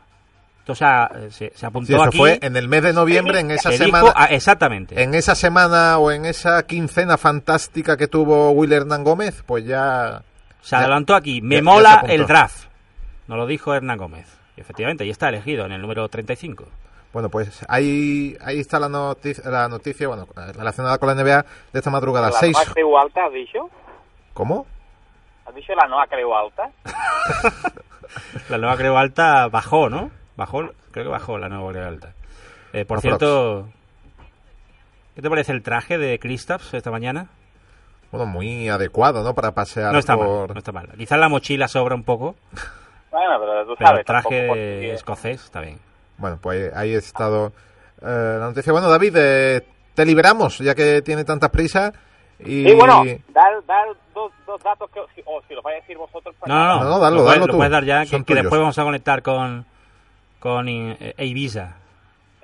Entonces ah, se, se apuntó Sí, eso aquí. fue en el mes de noviembre, en esa se dijo- semana. ah, exactamente. En esa semana o en esa quincena fantástica que tuvo Will Hernán Gómez, pues ya. Se ya- adelantó aquí. Me ya- ya mola apuntó. el draft. Nos lo dijo Hernán Gómez. Y efectivamente, y está elegido en el número 35. Bueno, pues ahí, ahí está la noticia, la noticia bueno, relacionada con la NBA de esta madrugada. ¿La Seis. Noa Creu Alta has dicho? ¿Cómo? ¿Has dicho la Noa Creu Alta? La nueva Creo Alta bajó, ¿no? Bajó, creo que bajó la nueva Creo Alta. Eh, por Aprox. cierto, ¿qué te parece el traje de Kristaps esta mañana? Bueno, muy adecuado, ¿no? Para pasear No está por. mal, no está mal. Quizás la mochila sobra un poco, Bueno, pero tú pero sabes. el traje escocés está bien. Bueno, pues ahí ha estado eh, la noticia. Bueno, David, eh, te liberamos, ya que tiene tantas prisas. Y... Sí, bueno, dar, dar dos, dos datos que, si- o si los vais a decir vosotros. pues No, no, no, No, no, darlo, lo, puedes, darlo lo tú. puedes dar ya, que, Son que después vamos a conectar con, con eh, Ibiza.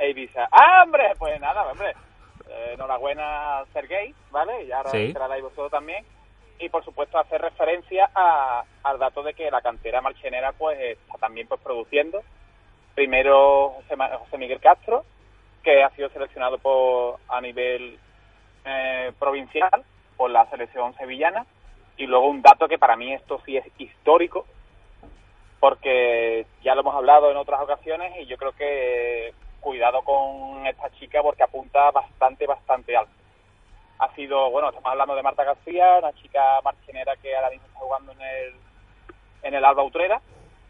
Ibiza. ¡Ah, hombre! Pues nada, hombre. Eh, enhorabuena, Sergei, ¿vale? Y ahora Sí. entraráis vosotros también. Y por supuesto, hacer referencia a- al dato de que la cantera marchenera pues está también pues produciendo. Primero José, José Miguel Castro, que ha sido seleccionado por a nivel eh, provincial por la selección sevillana. Y luego un dato que para mí esto sí es histórico, porque ya lo hemos hablado en otras ocasiones y yo creo que cuidado con esta chica porque apunta bastante, bastante alto. Ha sido, bueno, estamos hablando de Marta García, una chica marchenera que ahora mismo está jugando en el, en el Alba Utrera,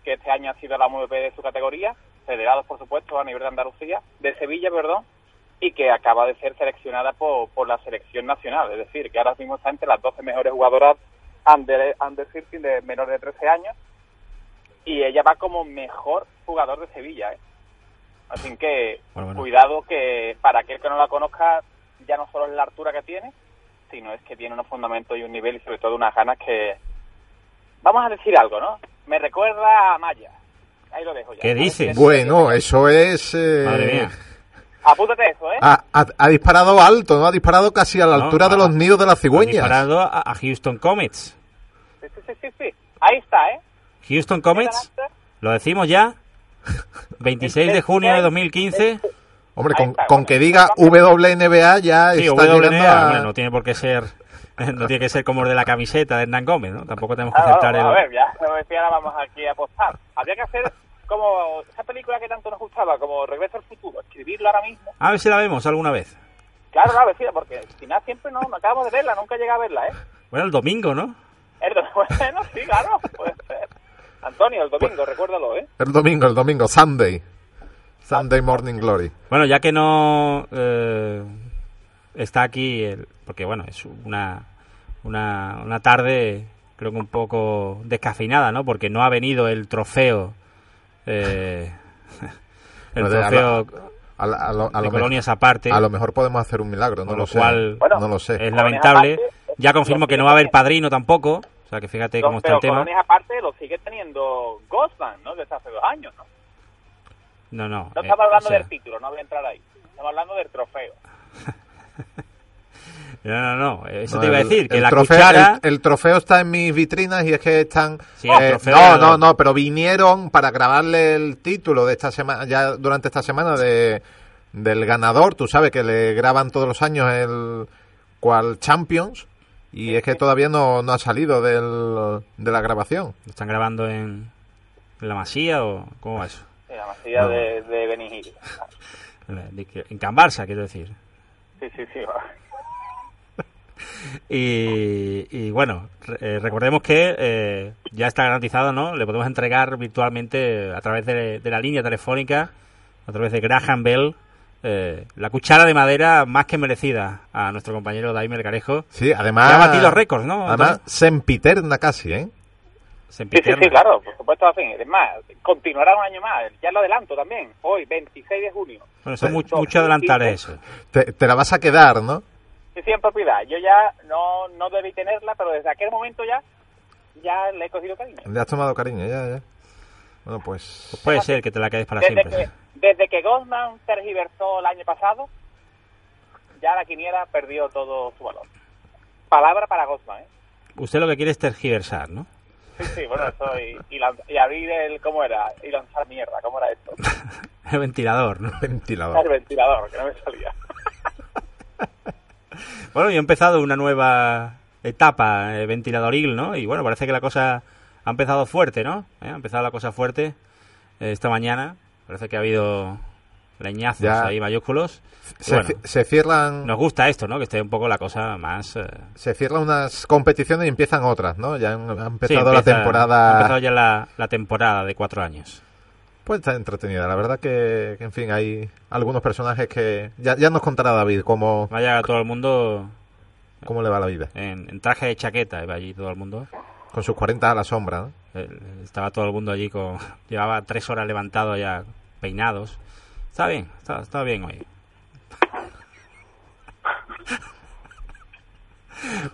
que este año ha sido la MVP de su categoría, federados por supuesto a nivel de Andalucía, de Sevilla, perdón, y que acaba de ser seleccionada por, por la selección nacional, es decir, que ahora mismo está entre las 12 mejores jugadoras under, under 13 de menor de 13 años y ella va como mejor jugador de Sevilla. ¿eh? Así que Bueno, bueno. cuidado que para aquel que no la conozca ya no solo es la altura que tiene, sino es que tiene unos fundamentos y un nivel y sobre todo unas ganas que... Vamos a decir algo, ¿no? Me recuerda a Maya. Ahí lo dejo ya. ¿Qué dices? Bueno, eso es... eh, Madre mía. Apúntate eso, ¿eh? Ha, ha- ha disparado alto, ¿no? Ha disparado casi a la No, altura de ha- los nidos de las cigüeñas. disparado a, a Houston Comets. Sí, sí, sí, sí, sí. Ahí está, ¿eh? Houston Comets, lo decimos ya. 26 de junio de 2015. Hombre, con, está, con bueno. que diga WNBA ya Sí, está llegando WNBA, a... hombre, no tiene por qué ser no tiene que ser como el de la camiseta de Hernán Gómez, ¿no? Tampoco tenemos que Ah, aceptar vamos, el A ver, ya, no me decía, ahora vamos aquí a apostar. Habría que hacer como esa película que tanto nos gustaba, como Regreso al Futuro, escribirlo ahora mismo. A ver si la vemos alguna vez. Claro, claro, sí, porque al final siempre no, no acabamos de verla, nunca llega a verla, ¿eh? Bueno, el domingo, ¿no? El do- Bueno, sí, claro, puede ser. Antonio, el domingo, recuérdalo, ¿eh? El domingo, el domingo, Sunday. Sunday Morning Glory. Bueno, ya que no eh, está aquí, el- porque bueno, es una, una, una tarde creo que un poco descafeinada, ¿no? Porque no ha venido el trofeo, eh, el No, trofeo A, la- a lo, a de lo colonias mejor, aparte, a lo mejor podemos hacer un milagro, no lo lo sé. cual Bueno, no lo sé. es lamentable. aparte, Ya confirmo que no va a haber padrino tampoco, o sea que fíjate cómo está pero el tema. colonias aparte lo sigue teniendo Ghostman, ¿no? Desde hace dos años, ¿no? No, no. No eh, estamos hablando o sea, del título, no voy a entrar ahí. Estamos hablando del trofeo. No, no, no. Eso No, te iba a el- decir, que el la trofeo, cuchara... El, el trofeo está en mis vitrinas y es que están... Sí, eh, trofeo no, no, no, pero vinieron para grabarle el título de esta semana, ya durante esta semana de del ganador, tú sabes que le graban todos los años el cual Champions y es que todavía no, no ha salido del, de la grabación. ¿Lo están grabando en, en la masía o cómo va eso? Sí, la No. de, de Benigil. Que- En Can Barça, quiero decir. Sí, sí, sí. Y, y bueno, eh, recordemos que eh, ya está garantizado, ¿no? Le podemos entregar virtualmente a través de, de la línea telefónica, a través de Graham Bell, eh, la cuchara de madera más que merecida a nuestro compañero Daime Melgarejo. Sí, además... Ya ha batido récords, ¿no, Además, Antonio? sempiterna casi, ¿eh? Sí, sí, sí, claro, por supuesto, así. Es más, continuará un año más. Ya lo adelanto también. Hoy, 26 de junio. Bueno, eso es mucho, mucho adelantar eso. Te, te la vas a quedar, ¿no? Sí, sí, en propiedad. Yo ya no, no debí tenerla, pero desde aquel momento ya ya le he cogido cariño. Le has tomado cariño, ya, ya. Bueno, pues... Pues puede ser que te la quedes para Desde siempre. que, desde que Goldman tergiversó el año pasado, ya la quiniela perdió todo su valor. Palabra para Goldman, ¿eh? Usted lo que quiere es tergiversar, ¿no? Sí, sí, bueno, eso y, y, lan- y abrir el, ¿cómo era? Y lanzar mierda, ¿cómo era esto? El ventilador, ¿no? Ventilador. El ventilador, que no me salía. Bueno, y ha empezado una nueva etapa, eh, ventiladoril, ¿no? Y bueno, parece que la cosa ha empezado fuerte, ¿no? ¿Eh? Ha empezado la cosa fuerte eh, esta mañana. Parece que ha habido leñazos Ya. ahí mayúsculos. Se, bueno, ci- se cierran... nos gusta esto, ¿no? Que esté un poco la cosa más... eh, se cierran unas competiciones y empiezan otras, ¿no? Ya han- sí, empezado la temporada. Ha empezado ya la, la temporada de cuatro años. Pues está entretenida. La verdad que, que, en fin, hay algunos personajes que ya, ya nos contará David cómo, Vaya todo el mundo cómo le va la vida. en, en traje de chaqueta, iba allí todo el mundo. Con sus 40 a la sombra, ¿no? Estaba todo el mundo allí con... Llevaba tres horas levantado ya, peinados. Está bien, está, está bien hoy.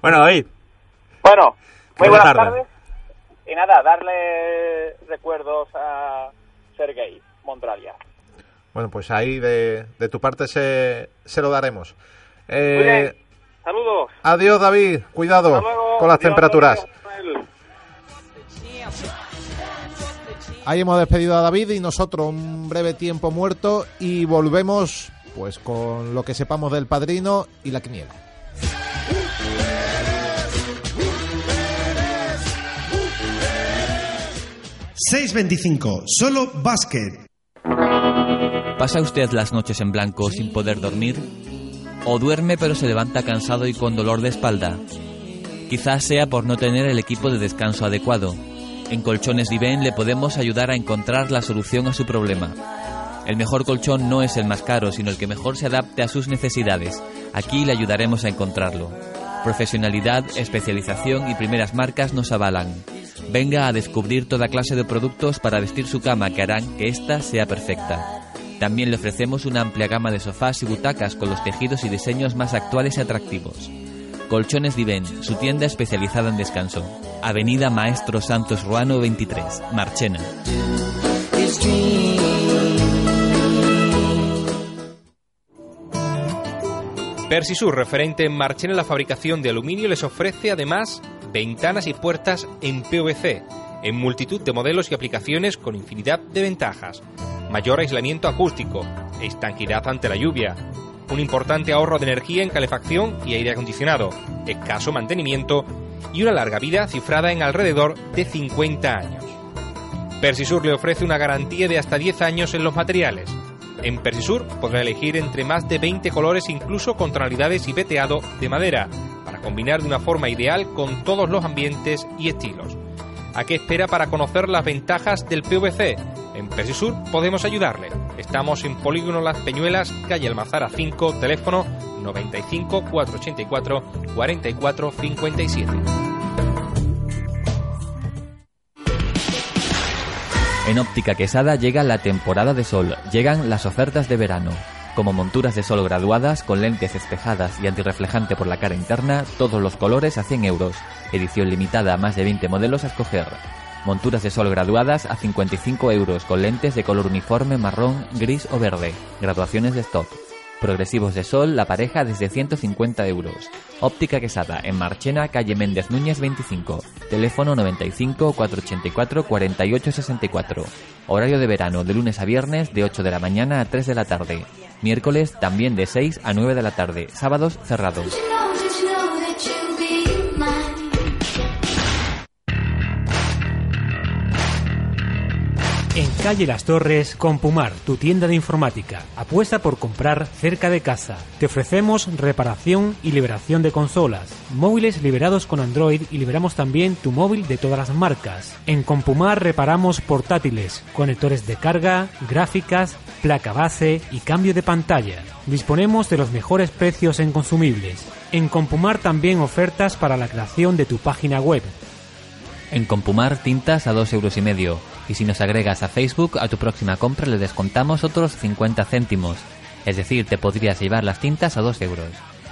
bueno, David, Bueno, muy Buenas buenas tardes. Y nada, darle recuerdos a Sergei Mondralia. Bueno, pues ahí de, de tu parte se, se lo daremos. Eh, saludos. adiós, David. Cuidado luego. con las temperaturas. Ahí hemos despedido a David y nosotros un breve tiempo muerto y volvemos pues con lo que sepamos del padrino y la quiniela. 625, solo básquet. ¿Pasa usted las noches en blanco sin poder dormir? ¿O duerme pero se levanta cansado y con dolor de espalda? Quizás sea por no tener el equipo de descanso adecuado. En Colchones Diven le podemos ayudar a encontrar la solución a su problema. El mejor colchón no es el más caro, sino el que mejor se adapte a sus necesidades. Aquí le ayudaremos a encontrarlo. Profesionalidad, especialización y primeras marcas nos avalan. Venga a descubrir toda clase de productos para vestir su cama que harán que ésta sea perfecta. También le ofrecemos una amplia gama de sofás y butacas con los tejidos y diseños más actuales y atractivos. Colchones Diven, su tienda especializada en descanso. Avenida Maestro Santos Ruano 23, Marchena. Persisur, referente en Marchena en la fabricación de aluminio, les ofrece además ventanas y puertas en PVC, en multitud de modelos y aplicaciones con infinidad de ventajas. Mayor aislamiento acústico, estanquidad ante la lluvia, un importante ahorro de energía en calefacción y aire acondicionado, escaso mantenimiento y una larga vida cifrada en alrededor de 50 años. Persisur le ofrece una garantía de hasta 10 años en los materiales. En Persisur podrá elegir entre más de 20 colores incluso con tonalidades y veteado de madera, para combinar de una forma ideal con todos los ambientes y estilos. ¿A qué espera para conocer las ventajas del PVC? En Persisur podemos ayudarle. Estamos en Polígono Las Peñuelas, calle Almazara 5, teléfono 95 484 44 57. En Óptica Quesada llega la temporada de sol, llegan las ofertas de verano. Como monturas de sol graduadas con lentes espejadas y antirreflejante por la cara interna, todos los colores a 100 euros. Edición limitada más de 20 modelos a escoger. Monturas de sol graduadas a 55 euros con lentes de color uniforme marrón, gris o verde. Graduaciones de stock. Progresivos de sol, la pareja desde 150 euros. Óptica Quesada, en Marchena, calle Méndez Núñez 25. Teléfono 95 484 48 64. Horario de verano, de lunes a viernes, de 8 de la mañana a 3 de la tarde. Miércoles también de 6 a 9 de la tarde. Sábados cerrados. Calle Las Torres, Compumar, tu tienda de informática. Apuesta por comprar cerca de casa. Te ofrecemos reparación y liberación de consolas, móviles liberados con Android y liberamos también tu móvil de todas las marcas. En Compumar reparamos portátiles, conectores de carga, gráficas, placa base y cambio de pantalla. Disponemos de los mejores precios en consumibles. En Compumar también ofertas para la creación de tu página web. En Compumar tintas a 2 euros y medio. Y si nos agregas a Facebook, a tu próxima compra le descontamos otros 50 céntimos. Es decir, te podrías llevar las tintas a 2 euros.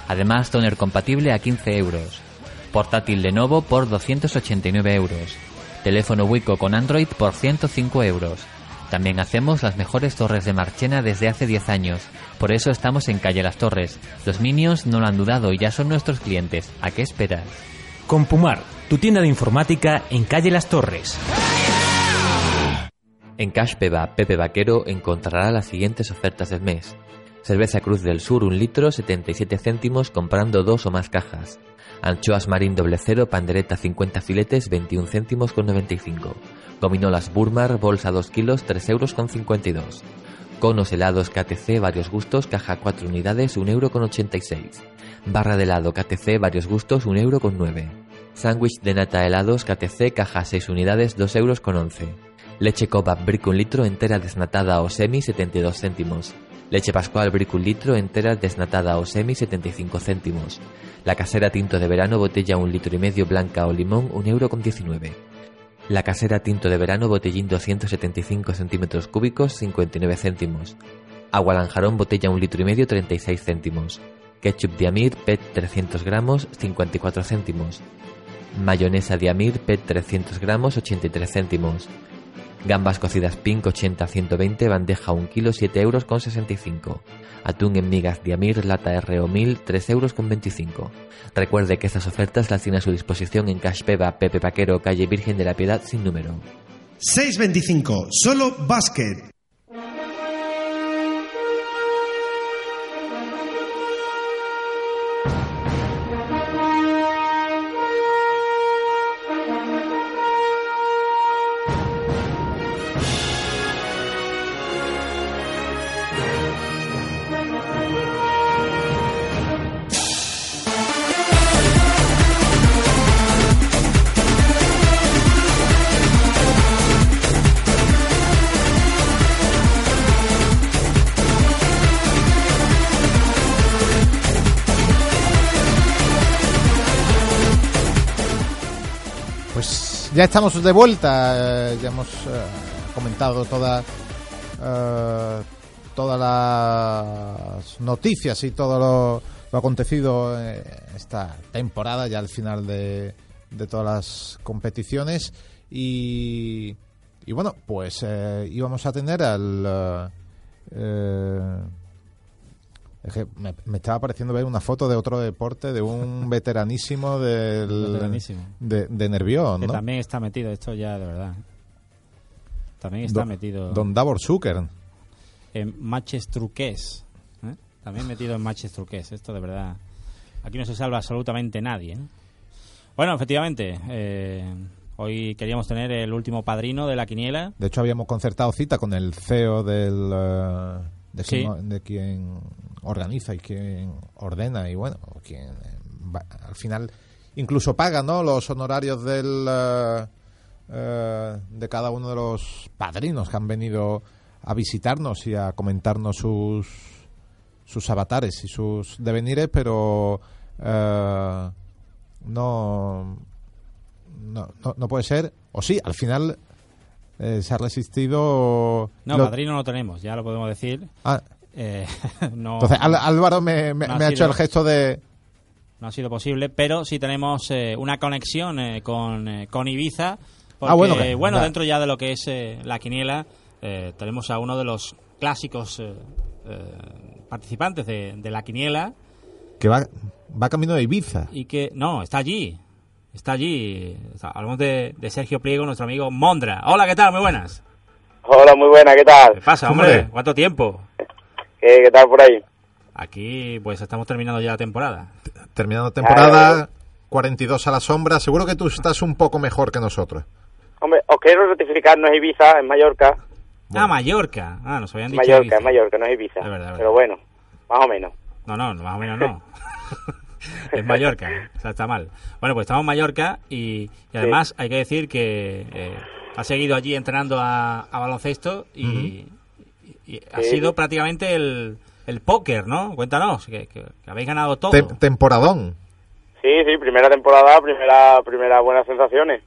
Además, toner compatible a 15 euros. Portátil Lenovo por 289 euros. Teléfono Wico con Android por 105 euros. También hacemos las mejores torres de Marchena desde hace 10 años. Por eso estamos en Calle Las Torres. Los Minions no lo han dudado y ya son nuestros clientes. ¿A qué esperas? Compumar, tu tienda de informática en calle Las Torres. En Cash Peba, Pepe Vaquero encontrará las siguientes ofertas del mes. Cerveza Cruz del Sur, un litro, 77 céntimos comprando dos o más cajas. Anchoas Marín doble cero, pandereta 50 filetes, 21 céntimos con 95. Gominolas Burmar, bolsa 2 kilos, 3 euros con 52. Conos helados KTC, varios gustos, caja 4 unidades, 1 euro con 86. Barra de helado KTC, varios gustos, 1 euro con 9. Sándwich de nata helados KTC, caja 6 unidades, 2 euros con 11. Leche Coba Brick un litro entera desnatada o semi 72 céntimos. Leche Pascual Brick un litro entera desnatada o semi 75 céntimos. La casera tinto de verano botella un litro y medio blanca o limón 1 euro con 19. La casera tinto de verano botellín 275 centímetros cúbicos 59 céntimos. Agua lanjarón botella un litro y medio 36 céntimos. Ketchup Diamir PET 300 gramos 54 céntimos. Mayonesa Diamir PET 300 gramos 83 céntimos. Gambas cocidas Pink 80-120, bandeja 1 kg, 7 euros con 65. Atún en migas Diamir, lata RO 1000, 3 euros con 25. Recuerde que estas ofertas las tiene a su disposición en Cash Peba, Pepe Paquero, calle Virgen de la Piedad sin número. 625, solo básquet. Ya estamos de vuelta, eh, ya hemos eh, comentado toda, eh, todas las noticias y todo lo, lo acontecido esta temporada, ya al final de, de todas las competiciones. Y, y bueno, pues íbamos a tener al... es que me, me estaba pareciendo ver una foto de otro deporte, de un veteranísimo del Veteranísimo. De, de Nervión, Que ¿no? también está metido esto ya, de verdad. También está Don- metido Don Davor Zucker. en matches truqués. ¿eh? También metido en matches truqués. Esto de verdad. Aquí no se salva absolutamente nadie. ¿eh? Bueno, efectivamente. eh, hoy queríamos tener el último padrino de la quiniela. De hecho, habíamos concertado cita con el CEO del, eh, de, Sí. quien, de quien organiza y quien ordena y bueno, quien eh, va- al final incluso paga ¿no? los honorarios del, eh, de cada uno de los padrinos que han venido a visitarnos y a comentarnos sus, sus avatares y sus devenires, pero eh, no, no, no, no puede ser. O sí, al final eh, se ha resistido. No, lo- padrino no tenemos, ya lo podemos decir. Ah. Eh, no, Entonces Álvaro me, me- no ha me ha hecho sido- el gesto de. No ha sido posible, pero sí tenemos eh, una conexión eh, con, eh, con Ibiza. Porque, Ah, bueno, que- bueno, dentro ya de lo que es eh, la quiniela, eh, tenemos a uno de los clásicos eh, eh, participantes de, de la quiniela que va, va camino de Ibiza. y que, no, está allí. Está allí. Está- hablamos de, de Sergio Pliego, nuestro amigo Mondra. Hola, ¿qué tal? Muy buenas. Hola, muy buena, ¿qué tal? ¿Qué pasa, hombre? ¿Cuánto tiempo? ¿Qué, qué tal por ahí? Aquí, pues estamos terminando ya la temporada. Terminando temporada, 42 a la sombra. Seguro que tú estás un poco mejor que nosotros. Hombre, os quiero rectificar, no es Ibiza, es Mallorca. Ah, Mallorca. Ah, nos habían dicho Mallorca, Ibiza. es Mallorca, no es Ibiza. Es verdad, es verdad. Pero bueno, más o menos. No, no, más o menos no. es Mallorca, o sea, está mal. Bueno, pues estamos en Mallorca y, y además hay que decir que eh, ha seguido allí entrenando a, a baloncesto y, y- y ha Sí. sido prácticamente el, el póker, ¿no? Cuéntanos, que, que- que habéis ganado todo. Tem- temporadón. Sí, sí, primera temporada, primera, primera buenas sensaciones.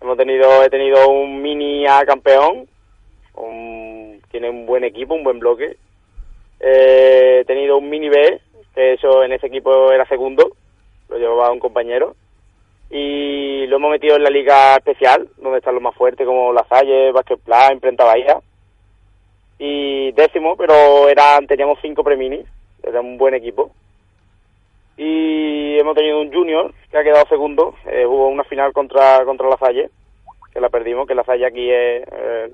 Hemos tenido, he tenido un mini A campeón, un- tiene un buen equipo, un buen bloque. Eh, he tenido un mini B, que eso en ese equipo era segundo, lo llevaba un compañero. Y lo hemos metido en la liga especial, donde están los más fuertes como La Salle, Basket Plan, Imprenta Bahía. Y décimo, pero eran, teníamos cinco preminis, era un buen equipo. Y hemos tenido un junior que ha quedado segundo eh, jugó una final contra contra la Salle que la perdimos que la Salle aquí es eh,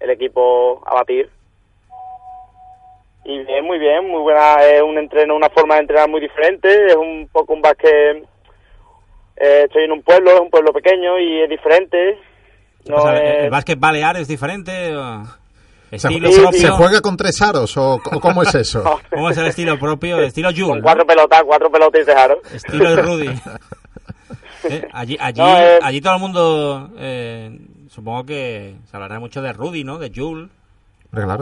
el equipo a batir. Y bien muy bien muy buena es un entreno una forma de entrenar muy diferente es un poco un básquet eh, estoy en un pueblo es un pueblo pequeño y es diferente. No ¿el- es- ¿El básquet balear es diferente? o ¿Se, ¿Estilo se- propio? se juega con tres aros o, o cómo es eso? ¿Cómo es el estilo propio? Estilo Jules, con ¿no? cuatro pelotas cuatro pelotas y dejaron Estilo de Rudy. Eh, Allí, allí, No, eh, allí todo el mundo, eh, supongo que se hablará mucho de Rudy, ¿no? De Jules.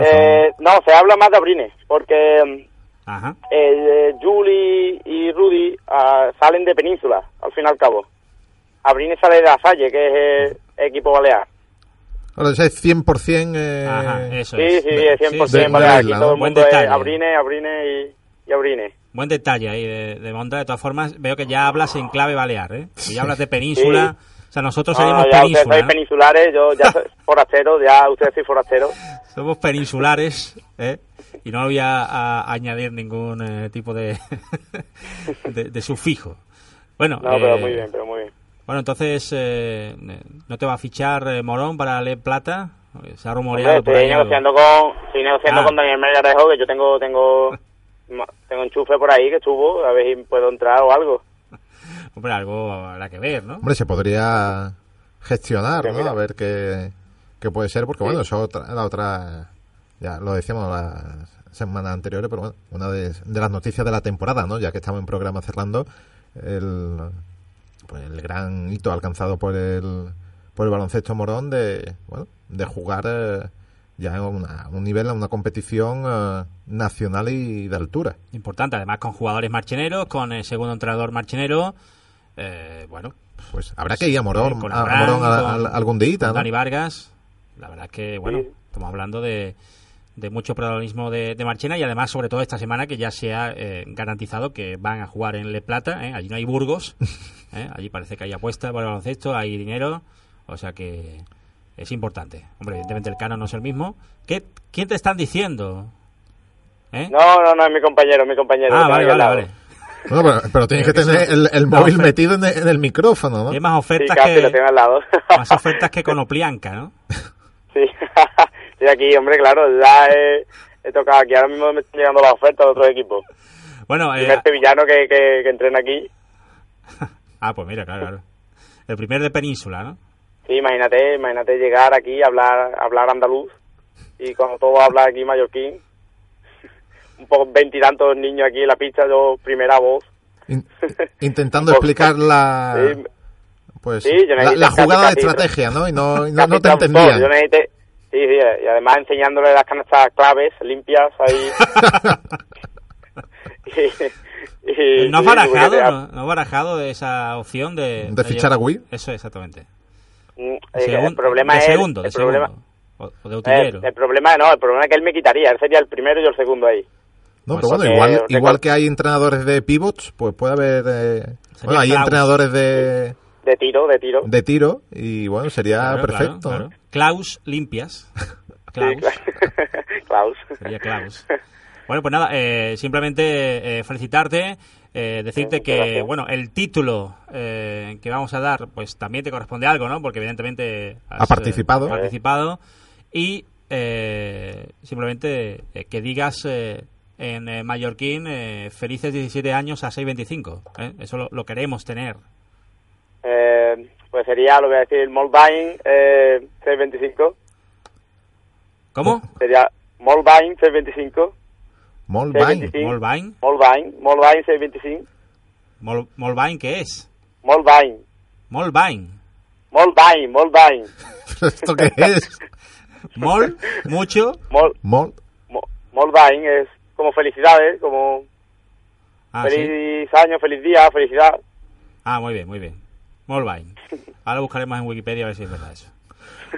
Eh, no, se habla más de Abrines, porque Ajá. eh, Julie y Rudy ah, salen de Península, al fin y al cabo. Abrines sale de la Salle, que es el equipo balear. Ahora ese es 100%. Eh, Ajá, eso Sí, es. sí, es 100% de- de balear. Aquí isla, todo el Buen mundo es detalle. Abrines, Abrines y, y Abrines. Buen detalle ahí de, de Monta. De todas formas, veo que ya hablas en clave balear, ¿eh? Que ya hablas de península. O sea, nosotros No, seríamos Ah, ya ustedes península. sois ¿no? peninsulares, yo ya soy forastero, ya ustedes sois forasteros. Somos peninsulares, ¿eh? Y no voy a, a añadir ningún eh, tipo de, de, de sufijo. Bueno, No, pero eh, muy bien, pero muy bien. Bueno, entonces, eh, ¿no te va a fichar eh, Morón para Le Plata? Se ha rumoreado Hombre, por ahí estoy algo. negociando con, estoy negociando Ah. con Daniel Melgarejo, que yo tengo, tengo, tengo enchufe por ahí que estuvo, a ver si puedo entrar o algo. Hombre, algo habrá que ver, ¿no? Hombre, se podría gestionar, Sí, ¿no? mira. A ver qué, qué puede ser, porque bueno, eso otra, la otra, ya lo decíamos las semanas anteriores, pero bueno, una de, de las noticias de la temporada, ¿no? Ya que estamos en programa cerrando, el, pues el gran hito alcanzado por el, por el baloncesto morón de, bueno, de jugar eh, ya en una- un nivel, en una competición eh, nacional y de altura. Importante, además con jugadores marcheneros, con el segundo entrenador marchenero. eh, bueno, Pues habrá que ir a Morón, con a, a Morón a- con- a- algún día. Dani Vargas. La verdad es que, bueno, estamos hablando de, de mucho protagonismo de, de Marchena y además, sobre todo esta semana, que ya se ha eh, garantizado que van a jugar en Le Plata. ¿eh? Allí no hay Burgos. ¿eh? Allí parece que hay apuesta por el baloncesto, hay dinero. O sea que es importante. Hombre, evidentemente el cano no es el mismo. ¿Qué, ¿Quién te están diciendo? ¿Eh? No, no, no, es mi compañero, mi compañero. Ah, vale, vale, vale. Pero, pero tienes que Pero que tener el, móvil oferta- metido en el, en el micrófono, ¿no? Hay más ofertas Sí, que lo tengo al lado. más ofertas que con Oplianca, ¿no? Sí, estoy aquí, hombre, claro, ya he, he tocado aquí. Ahora mismo me están llegando las ofertas de otros equipos. Bueno, El eh, primer sevillano que, que, que entrena aquí. ah, pues mira, claro, claro. El primer de Península, ¿no? Sí, imagínate, imagínate llegar aquí, hablar, hablar andaluz. Y cuando todo habla aquí mallorquín. Un poco veintitantos niños aquí en la pista, yo primera voz. In- intentando explicar la, Sí, pues, Sí, yo la, casi- jugada de estrategia, ¿no? Y no, y no, no te entendían. Yo necesité, sí, sí, y además enseñándole las canastas claves, limpias, ahí. Y, y- ¿No has sí, barajado, no, no has barajado esa opción de... ¿De fichar a Will? Eso, exactamente. Mm, eh, Segun- el problema de es segundo, el de problema, segundo. O, o de eh, utillero. el problema no, el problema es que él me quitaría, él sería el primero y yo el segundo ahí. No, Pues pero bueno, igual, record- igual que hay entrenadores de pivots, pues puede haber... eh, bueno, hay Klaus. entrenadores de, De tiro, de tiro. de tiro y bueno, sería Claro, perfecto. claro, claro. Klaus limpias. Klaus. Klaus. Sería Klaus. Bueno, pues nada, eh, simplemente eh, felicitarte, eh, decirte que, gracias. bueno, el título eh, que vamos a dar, pues también te corresponde algo, ¿no? Porque evidentemente has Ha participado. eh, participado. Y eh, simplemente eh, que digas eh, en eh, Mallorquín, eh, felices 17 años a 6.25. ¿eh? Eso lo, lo queremos tener. Eh, pues sería, lo voy a decir, Molbain eh, 625. ¿Cómo? Sería Molbain 625. Molbain. 625. Molbain. Molbain, Molbain 625. Mol, Molbain, ¿qué es? Molbain, Molbain. Molbain, Molbain. ¿Esto qué es? Mol, mucho. Mol, Mol. Es como felicidades, como Ah, sí. feliz año, feliz día, felicidad. Ah, muy bien, muy bien. Molbain. Ahora buscaremos en Wikipedia a ver si es verdad eso.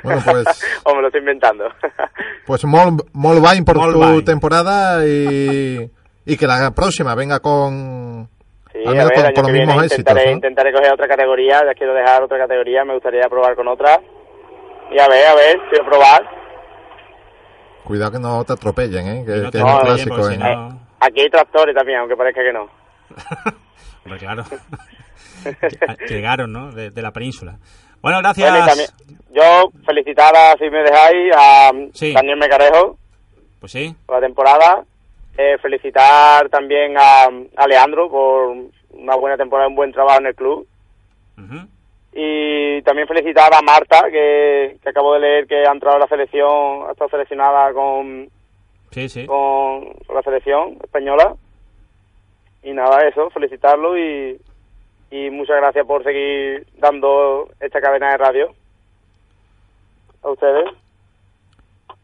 Bueno, pues, o me lo estoy inventando. pues Mol, Molbain por tu Molbain. temporada y, y que la próxima venga con, Sí, al a menos ver, con, año con los que mismos viene éxitos. intentaré, ¿no? intentaré coger otra categoría, ya quiero dejar otra categoría, me gustaría probar con otra. Y a ver, a ver, quiero probar. Cuidado que no te atropellen, ¿eh? que, no que es un clásico. porque ¿eh? si no- Aquí hay tractores también, aunque parezca que no. Hombre, claro. Llegaron, ¿no? De, de la península. Bueno, gracias. Bueno, y también, yo felicitar a, si me dejáis, a Sí. Daniel Mecarejo Pues sí. por la temporada. Eh, felicitar también a, a Leandro por una buena temporada, un buen trabajo en el club. Ujú. Y también felicitar a Marta, que, que acabo de leer que ha entrado a la selección, ha estado seleccionada con, Sí, sí. con, con la selección española. Y nada, eso, felicitarlo y, y muchas gracias por seguir dando esta cadena de radio. A ustedes.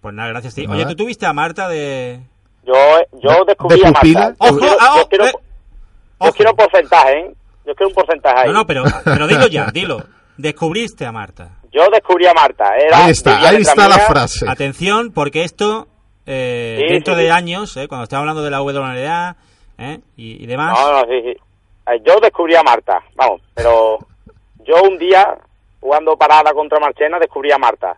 Pues nada, gracias. sí. Nada. Oye, ¿tú tuviste a Marta de...? Yo, yo descubrí de a? Marta. ¡Ojo! quiero, ah, yo oh, quiero, eh, yo quiero porcentaje, ¿eh? Yo quiero un porcentaje ahí. No, no, pero, pero dilo ya, dilo. Descubriste a Marta. Yo descubrí a Marta. Era, Ahí está, ahí está la frase. Atención, porque esto, eh, Sí, dentro sí, de sí. años, eh, cuando estamos hablando de la WNBA eh, y, y demás... No, no, sí, sí. Eh, Yo descubrí a Marta, vamos, pero yo un día, jugando parada contra Marchena, descubrí a Marta.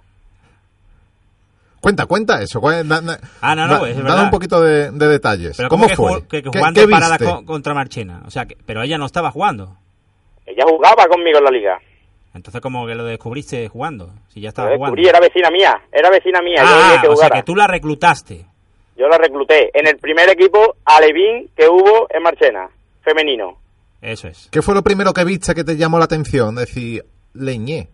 Cuenta, cuenta eso. da- da- Ah, no, no, pues es dame verdad. un poquito de, de detalles. Pero ¿Cómo que fue? jugó- Que, que ¿Qué- jugando qué viste? co- contra Marchena. O sea, que, pero ella no estaba jugando. Ella jugaba conmigo en la liga. Entonces, como que lo descubriste jugando? Si ya Lo estaba jugando. descubrí, era vecina mía, era vecina mía, yo Ah, que o sea, que tú la reclutaste. Yo la recluté en el primer equipo alevín que hubo en Marchena, femenino. Eso es. ¿Qué fue lo primero que viste que te llamó la atención? Decir, leñé.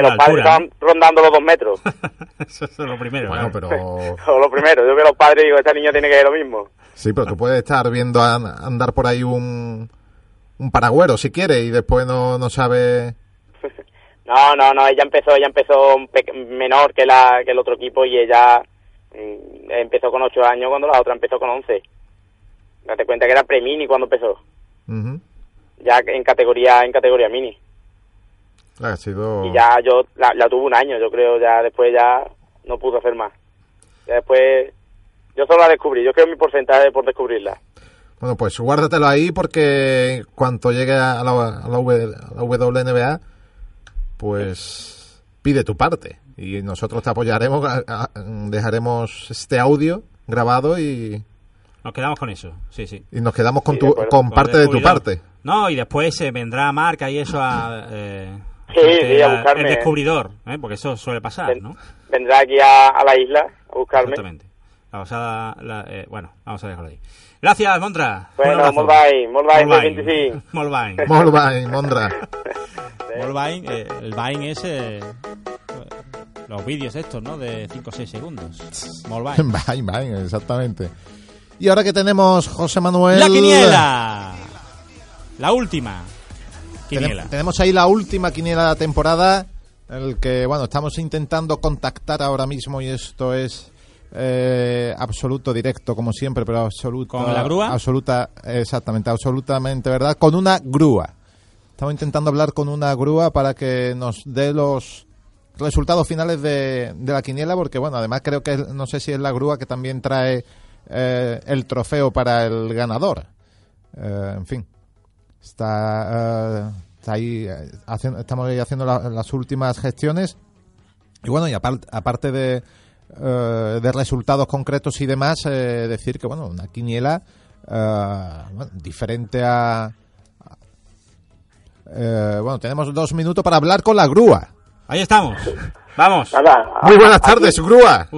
Hombre, que La los padres altura, estaban rondando los dos metros. Eso es lo primero. Bueno, pero... o lo primero, yo que los padres digo, esta niña tiene que ser lo mismo. Sí, pero tú puedes estar viendo a- andar por ahí un, un paragüero si quieres y después no, no sabes... No, no, no, ella empezó, ella empezó menor que la que el otro equipo y ella mm, empezó con ocho años cuando la otra empezó con once. Date cuenta que era pre-mini cuando empezó, ya en categoría en categoría mini. Ha sido... Y ya yo la, la tuve un año, yo creo, ya después ya no pude hacer más. Ya después, yo solo la descubrí, yo creo mi porcentaje por descubrirla. Bueno, pues guárdatelo ahí porque cuando llegue a la, a la V- a la WNBA, pues pide tu parte. Y nosotros te apoyaremos, dejaremos este audio grabado y, Nos quedamos con eso, sí, sí. y nos quedamos con, Sí, tu, con parte de tu parte. No, y después eh, vendrá Marca y eso a... eh, Sí, sí, a el buscarme. descubridor, ¿eh? porque eso suele pasar, Ven- ¿no? Vendrá aquí a, a la isla a buscarme. Exactamente. La basada, la- eh, bueno, vamos a dejarlo ahí. Gracias, Montra. Un Bueno, molt bé, molt bé, Molt molt bé. 25. Molt bé. Molt bé, Mondra. Molt eh, el Vine es eh, los vídeos estos, ¿no? De 5 o 6 segundos. Molt Vine. Bye, bye, exactamente. Y ahora que tenemos José Manuel... La quiniela. La última. Quiniela. Tenemos ahí la última quiniela de la temporada, el que, bueno, estamos intentando contactar ahora mismo y esto es eh, absoluto directo, como siempre, pero absoluto. ¿Con la grúa? Absoluta, exactamente, absolutamente verdad, con una grúa. Estamos intentando hablar con una grúa para que nos dé los resultados finales de, de la quiniela, porque, bueno, además creo que, no sé si es la grúa que también trae eh, el trofeo para el ganador. Eh, en fin está, está ahí eh, haciendo, estamos ahí haciendo la- las últimas gestiones. Y bueno y apar- aparte de eh, de resultados concretos y demás eh, decir que bueno una quiniela eh, bueno, diferente a a- eh, bueno tenemos dos minutos para hablar con la grúa. Ahí estamos. Vamos. Nada, muy buenas aquí- tardes grúa.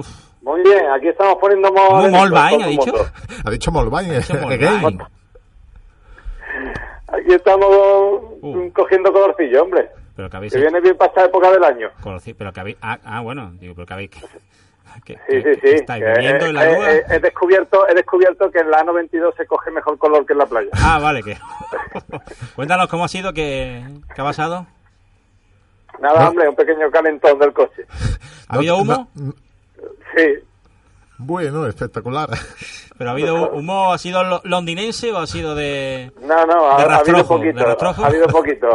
Muy bien, aquí estamos poniendo Muy mo- molt con- bien, con ha dicho. ha dicho Molbain dicho molt again. bien. Aquí estamos Uh. cogiendo colorcillo, hombre. Pero que habéis Que viene bien para esta época del año. Pero que habéis ah, ah, bueno, digo, pero que habéis que, que- Sí, sí, que- sí. que estáis que bebiendo he, en la he- grúa. he- he descubierto, he descubierto que en la A92 se coge mejor color que en la playa. Ah, vale, que Cuéntanos cómo ha sido que qué ha pasado? Nada, No. hombre, un pequeño calentón del coche. ¿Ha habido humo? No, no, Sí, bueno espectacular ¿Pero ha habido humo ha sido lo- londinense o ha sido de no, no, ha, De ha habido poquito. Ha habido poquito.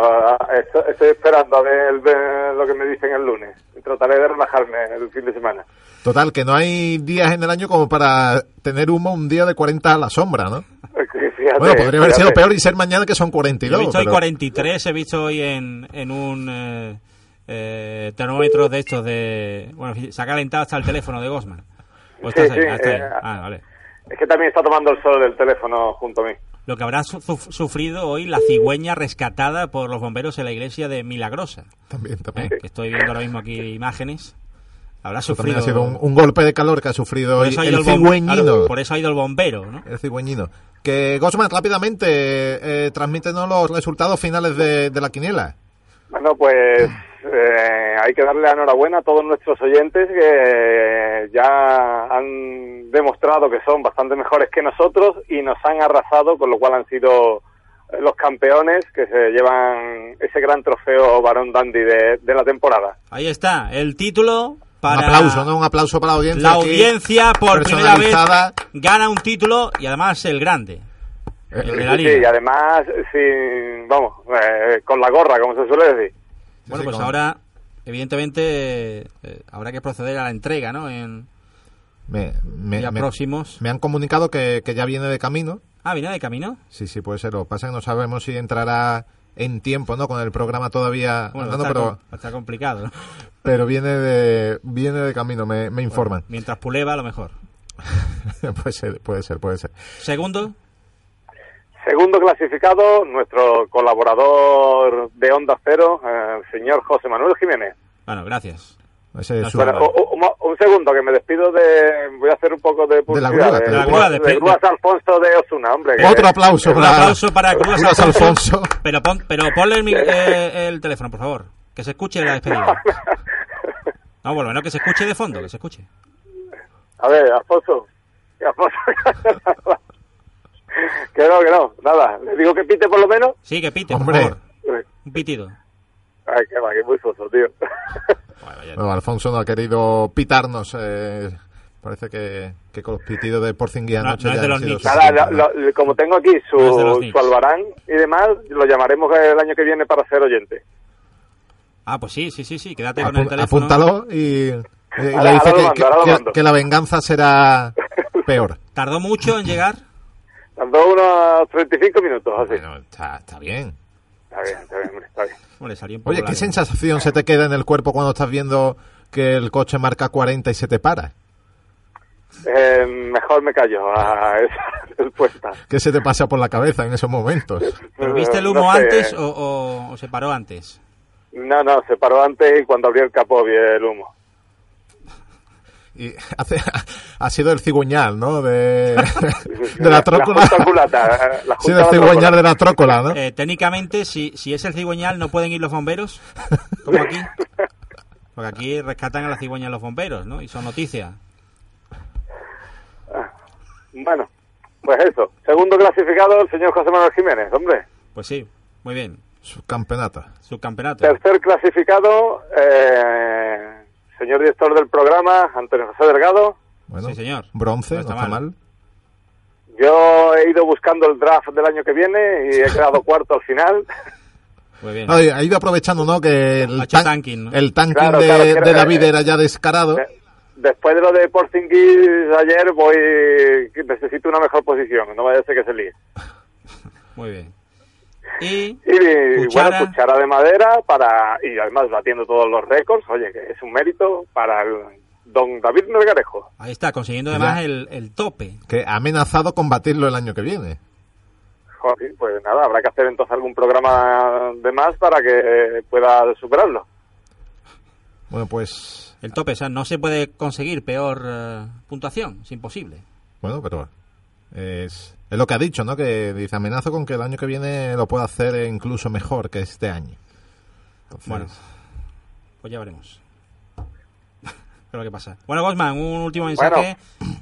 Estoy, estoy esperando a ver el- de- lo que me dicen el lunes. Trataré de relajarme el fin de semana. total que no hay días en el año como para tener humo un día de 40 a la sombra ¿no? Fíjate, Bueno, podría haber sido peor y ser mañana que son Yo 42. he visto hoy pero- 43, he visto hoy en, en un eh, eh, termómetro de estos de... Bueno, se ha calentado hasta el teléfono de Gosman. ¿O Sí, estás ahí? sí, Ah, está ahí. eh, Ah, vale. Es que también está tomando el sol del teléfono junto a mí. Lo que habrá su- su- sufrido hoy la cigüeña rescatada por los bomberos en la iglesia de Milagrosa. También, ¿eh? también. Que estoy viendo ahora mismo aquí imágenes. Habrá Eso sufrido... ha sido un, un golpe de calor que ha sufrido por, hoy eso ha el el cigüeñino. claro, por eso ha ido el bombero, ¿no? El cigüeñino. Que Gosman, rápidamente, eh, transmítenos los resultados finales de, de la quiniela. Bueno, pues eh, hay que darle la enhorabuena a todos nuestros oyentes que ya han demostrado que son bastante mejores que nosotros y nos han arrasado, con lo cual han sido eh, los campeones que se llevan ese gran trofeo Barón Dandy de, de la temporada. Ahí está, el título para... Un aplauso, ¿no? Un aplauso para la audiencia. La aquí, audiencia por primera vez gana un título y además el grande. El de la Sí, y además, sin, vamos, eh, con la gorra, como se suele decir. Bueno, pues ahora, evidentemente, eh, habrá que proceder a la entrega, ¿no? En Me, me- días me- próximos. me han comunicado que, que ya viene de camino. Ah, ¿viene de camino? Sí, sí, puede ser. Lo que pasa es que no sabemos si entrará en tiempo, ¿no? Con el programa todavía Bueno, andando, está, pero, está complicado. ¿no? pero viene de viene de camino, me, me informan. Mientras puleva, a lo mejor. puede ser, puede ser, puede ser. Segundo, Segundo clasificado, nuestro colaborador de Onda Cero, eh, el señor José Manuel Jiménez. bueno, gracias. Ese es su- Bueno, un, segundo, que me despido de... Voy a hacer un poco de la publicidad. grúa, de, de la grúa, de de- Grúas Alfonso de Osuna, hombre. que- Otro aplauso para, aplauso para Cruz Alfonso. Pero, pon- pero ponle el, eh, el teléfono, por favor. Que se escuche la despedida. No, lo menos que se escuche de fondo, que se escuche. A ver, Alfonso. Alfonso. que no, que no. Nada, le digo que pite por lo menos. Sí, que pite, Hombre. por favor. Un pitido. Ay, que va, que muy soso, tío. Bueno, ya- Bueno, Alfonso no ha querido pitarnos. eh, parece que, que con los pitidos de Porzingui No, anoche no es ya de han los sido Knicks. Nada, suficientes, lo- ¿no? lo- como tengo aquí su, No su albarán y demás, lo llamaremos el año que viene para ser oyente. Ah, pues sí, sí, sí, sí, quédate con el teléfono. apúntalo y, y le dice ahora que, mando, que la venganza será peor. ¿Tardó mucho en llegar? Tardó unos 35 minutos, así. está, está bien. Está bien, está bien, está bien. Hombre, salió un poco Oye, ¿qué largo. sensación se te queda en el cuerpo cuando estás viendo que el coche marca 40 y se te para? Eh, mejor me callo a esa respuesta. ¿Qué se te pasa por la cabeza en esos momentos? ¿Pero viste el humo No sé. antes o, o- o se paró antes? No, no, se paró antes y cuando abrió el capó vi el humo. Y hace- ha sido el cigüeñal, ¿no? De, de la trócola. junta culata, la Sí, junta el de la cigüeñal trócola. de la trócola, ¿no? Eh, técnicamente, si, si es el cigüeñal, ¿no pueden ir los bomberos? Como aquí. Porque aquí rescatan a la cigüeña los bomberos, ¿no? Y son noticias. Bueno, pues eso. Segundo clasificado, el señor José Manuel Jiménez, hombre. Pues sí, muy bien. Subcampeonato. Subcampeonato. Tercer clasificado, eh, señor director del programa, Antonio José Delgado. Bueno, Sí, señor. Bronce, no No está, mal. mal. Yo he ido buscando el draft del año que viene y he quedado cuarto al final. Muy bien. No, ha ido aprovechando, ¿no? Que el, tan- tanking, ¿no? el tanking Claro, de, claro, que era- de David era ya descarado. Después de lo de Porzingis ayer, voy necesito una mejor posición. No vaya a ser que se líe. Muy bien. Y Y Cuchara. bueno, cuchara de madera para y además batiendo todos los récords. Oye, que es un mérito para el don David Melgarejo. ahí está, consiguiendo además el, el tope. Que ha amenazado con batirlo el año que viene. Joder, pues nada, habrá que hacer entonces algún programa de más para que pueda superarlo. Bueno, pues. El tope, o sea, no se puede conseguir peor eh, puntuación, es imposible. Bueno, pero. Es, es lo que ha dicho, ¿no? Que dice amenazo con que el año que viene lo pueda hacer incluso mejor que este año. Entonces, Bueno, pues ya veremos. Pero qué pasa. Bueno, Bosman, un último mensaje.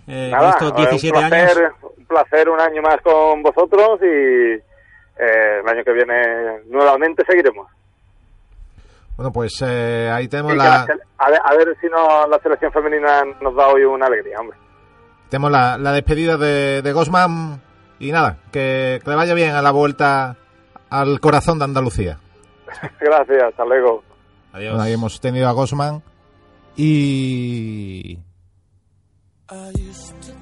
eh, Nada, estos 17 un años. placer, un placer un año más con vosotros y eh, el año que viene nuevamente seguiremos. Bueno, pues eh, ahí tenemos Y la, la sele- a, ver, a ver si no, la selección femenina nos da hoy una alegría, hombre. Tenemos la, la despedida de, de Gosman. Y nada, que, que le vaya bien a la vuelta al corazón de Andalucía. Gracias, hasta luego. Adiós. Bueno, ahí hemos tenido a Gosman. Y.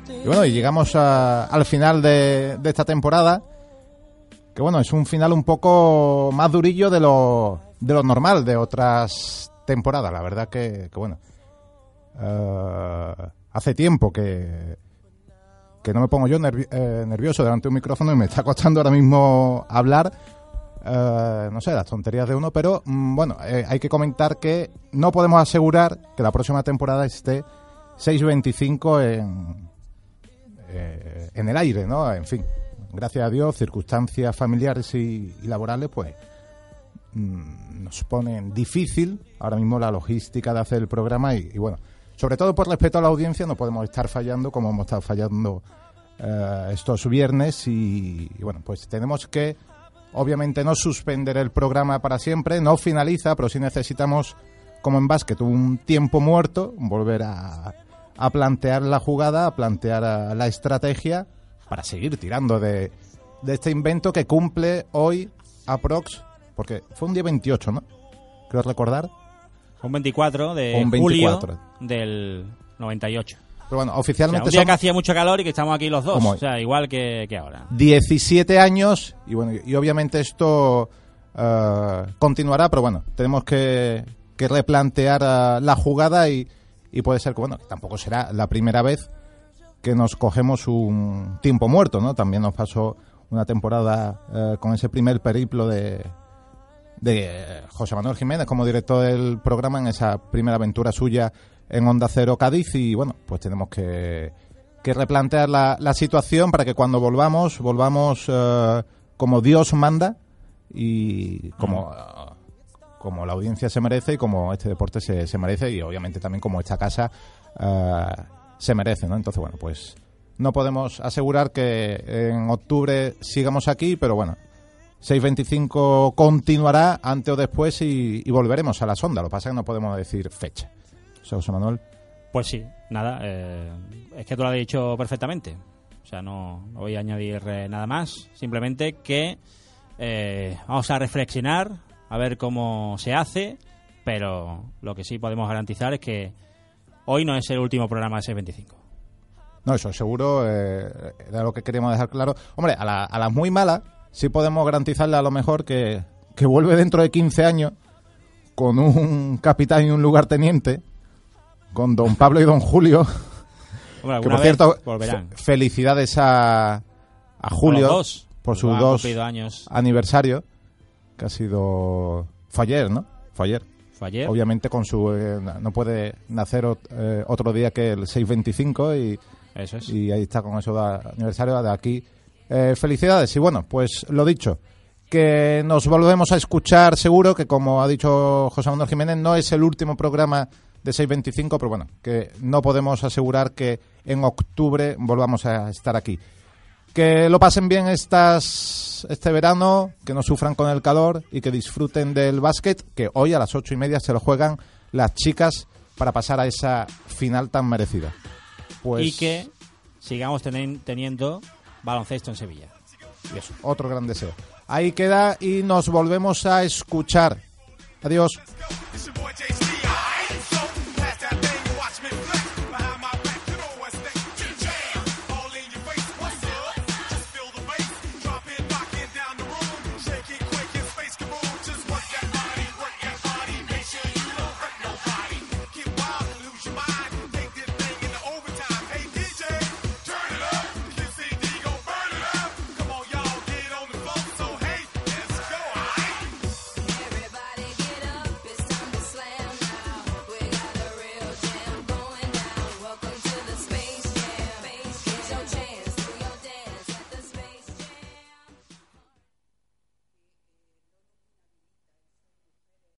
Y bueno, y llegamos a- al final de, de esta temporada. Que bueno, es un final un poco más durillo de lo, de lo normal de otras temporadas. La verdad que, que bueno. eh, hace tiempo que, que no me pongo yo nervi- eh, nervioso delante de un micrófono y me está costando ahora mismo hablar. Eh, no sé, las tonterías de uno, pero mm, bueno, eh, hay que comentar que no podemos asegurar que la próxima temporada esté 6.25 en, eh, en el aire, ¿no? En fin, gracias a Dios, circunstancias familiares y, y laborales, pues mm, nos ponen difícil ahora mismo la logística de hacer el programa y, y bueno, sobre todo por respeto a la audiencia no podemos estar fallando como hemos estado fallando eh, estos viernes y, bueno, pues tenemos que obviamente no suspender el programa para siempre, no finaliza, pero sí necesitamos, como en básquet, un tiempo muerto, volver a, a plantear la jugada, a plantear la estrategia para seguir tirando de, de este invento que cumple hoy aprox, porque fue un día 28, ¿no? Creo recordar. Un 24 de Un 24. julio del 98. Pero bueno, O sea, oficialmente un día son que hacía mucho calor y que estamos aquí los dos. Como. O sea, igual que, que ahora. 17 años y bueno y obviamente esto eh, continuará pero bueno tenemos que, que replantear eh, la jugada y, y puede ser que bueno que tampoco será la primera vez que nos cogemos un tiempo muerto no también nos pasó una temporada eh, con ese primer periplo de de José Manuel Jiménez como director del programa en esa primera aventura suya en Onda Cero Cádiz y bueno, pues tenemos que, que replantear la, la situación para que cuando volvamos, volvamos eh, como Dios manda y como, eh, como la audiencia se merece y como este deporte se, se merece y obviamente también como esta casa eh, se merece, ¿no? Entonces, bueno, pues no podemos asegurar que en octubre sigamos aquí, pero bueno, 6.25 continuará antes o después y, y volveremos a la sonda. Lo que pasa es que no podemos decir fecha. José Manuel. Pues sí, nada, eh, es que tú lo has dicho perfectamente. O sea, no, no voy a añadir eh, nada más. Simplemente que eh, vamos a reflexionar, a ver cómo se hace, pero lo que sí podemos garantizar es que hoy no es el último programa de 625. No, eso seguro eh, era lo que queríamos dejar claro. Hombre, a, la- a las muy malas sí podemos garantizarle a lo mejor que, que vuelve dentro de 15 años con un capitán y un lugarteniente, con don Pablo y don Julio. Hombre, que por cierto, felicidades a, a Julio dos, por sus dos años. aniversarios, que ha sido... Fue ayer, ¿no? Fue ayer. Fue ayer. Obviamente con su... eh, no puede nacer ot- eh, otro día que el 625 y... Eso es. Y ahí está con eso de aniversario de aquí. Eh, felicidades. Y bueno, pues lo dicho, que nos volvemos a escuchar seguro, que como ha dicho José Manuel Jiménez, no es el último programa de 625, pero bueno, que no podemos asegurar que en octubre volvamos a estar aquí. Que lo pasen bien estas, este verano, que no sufran con el calor y que disfruten del básquet, que hoy a las ocho y media se lo juegan las chicas para pasar a esa final tan merecida. Pues Y que sigamos teniendo baloncesto en Sevilla. y eso, otro gran deseo. Ahí queda y nos volvemos a escuchar. Adiós.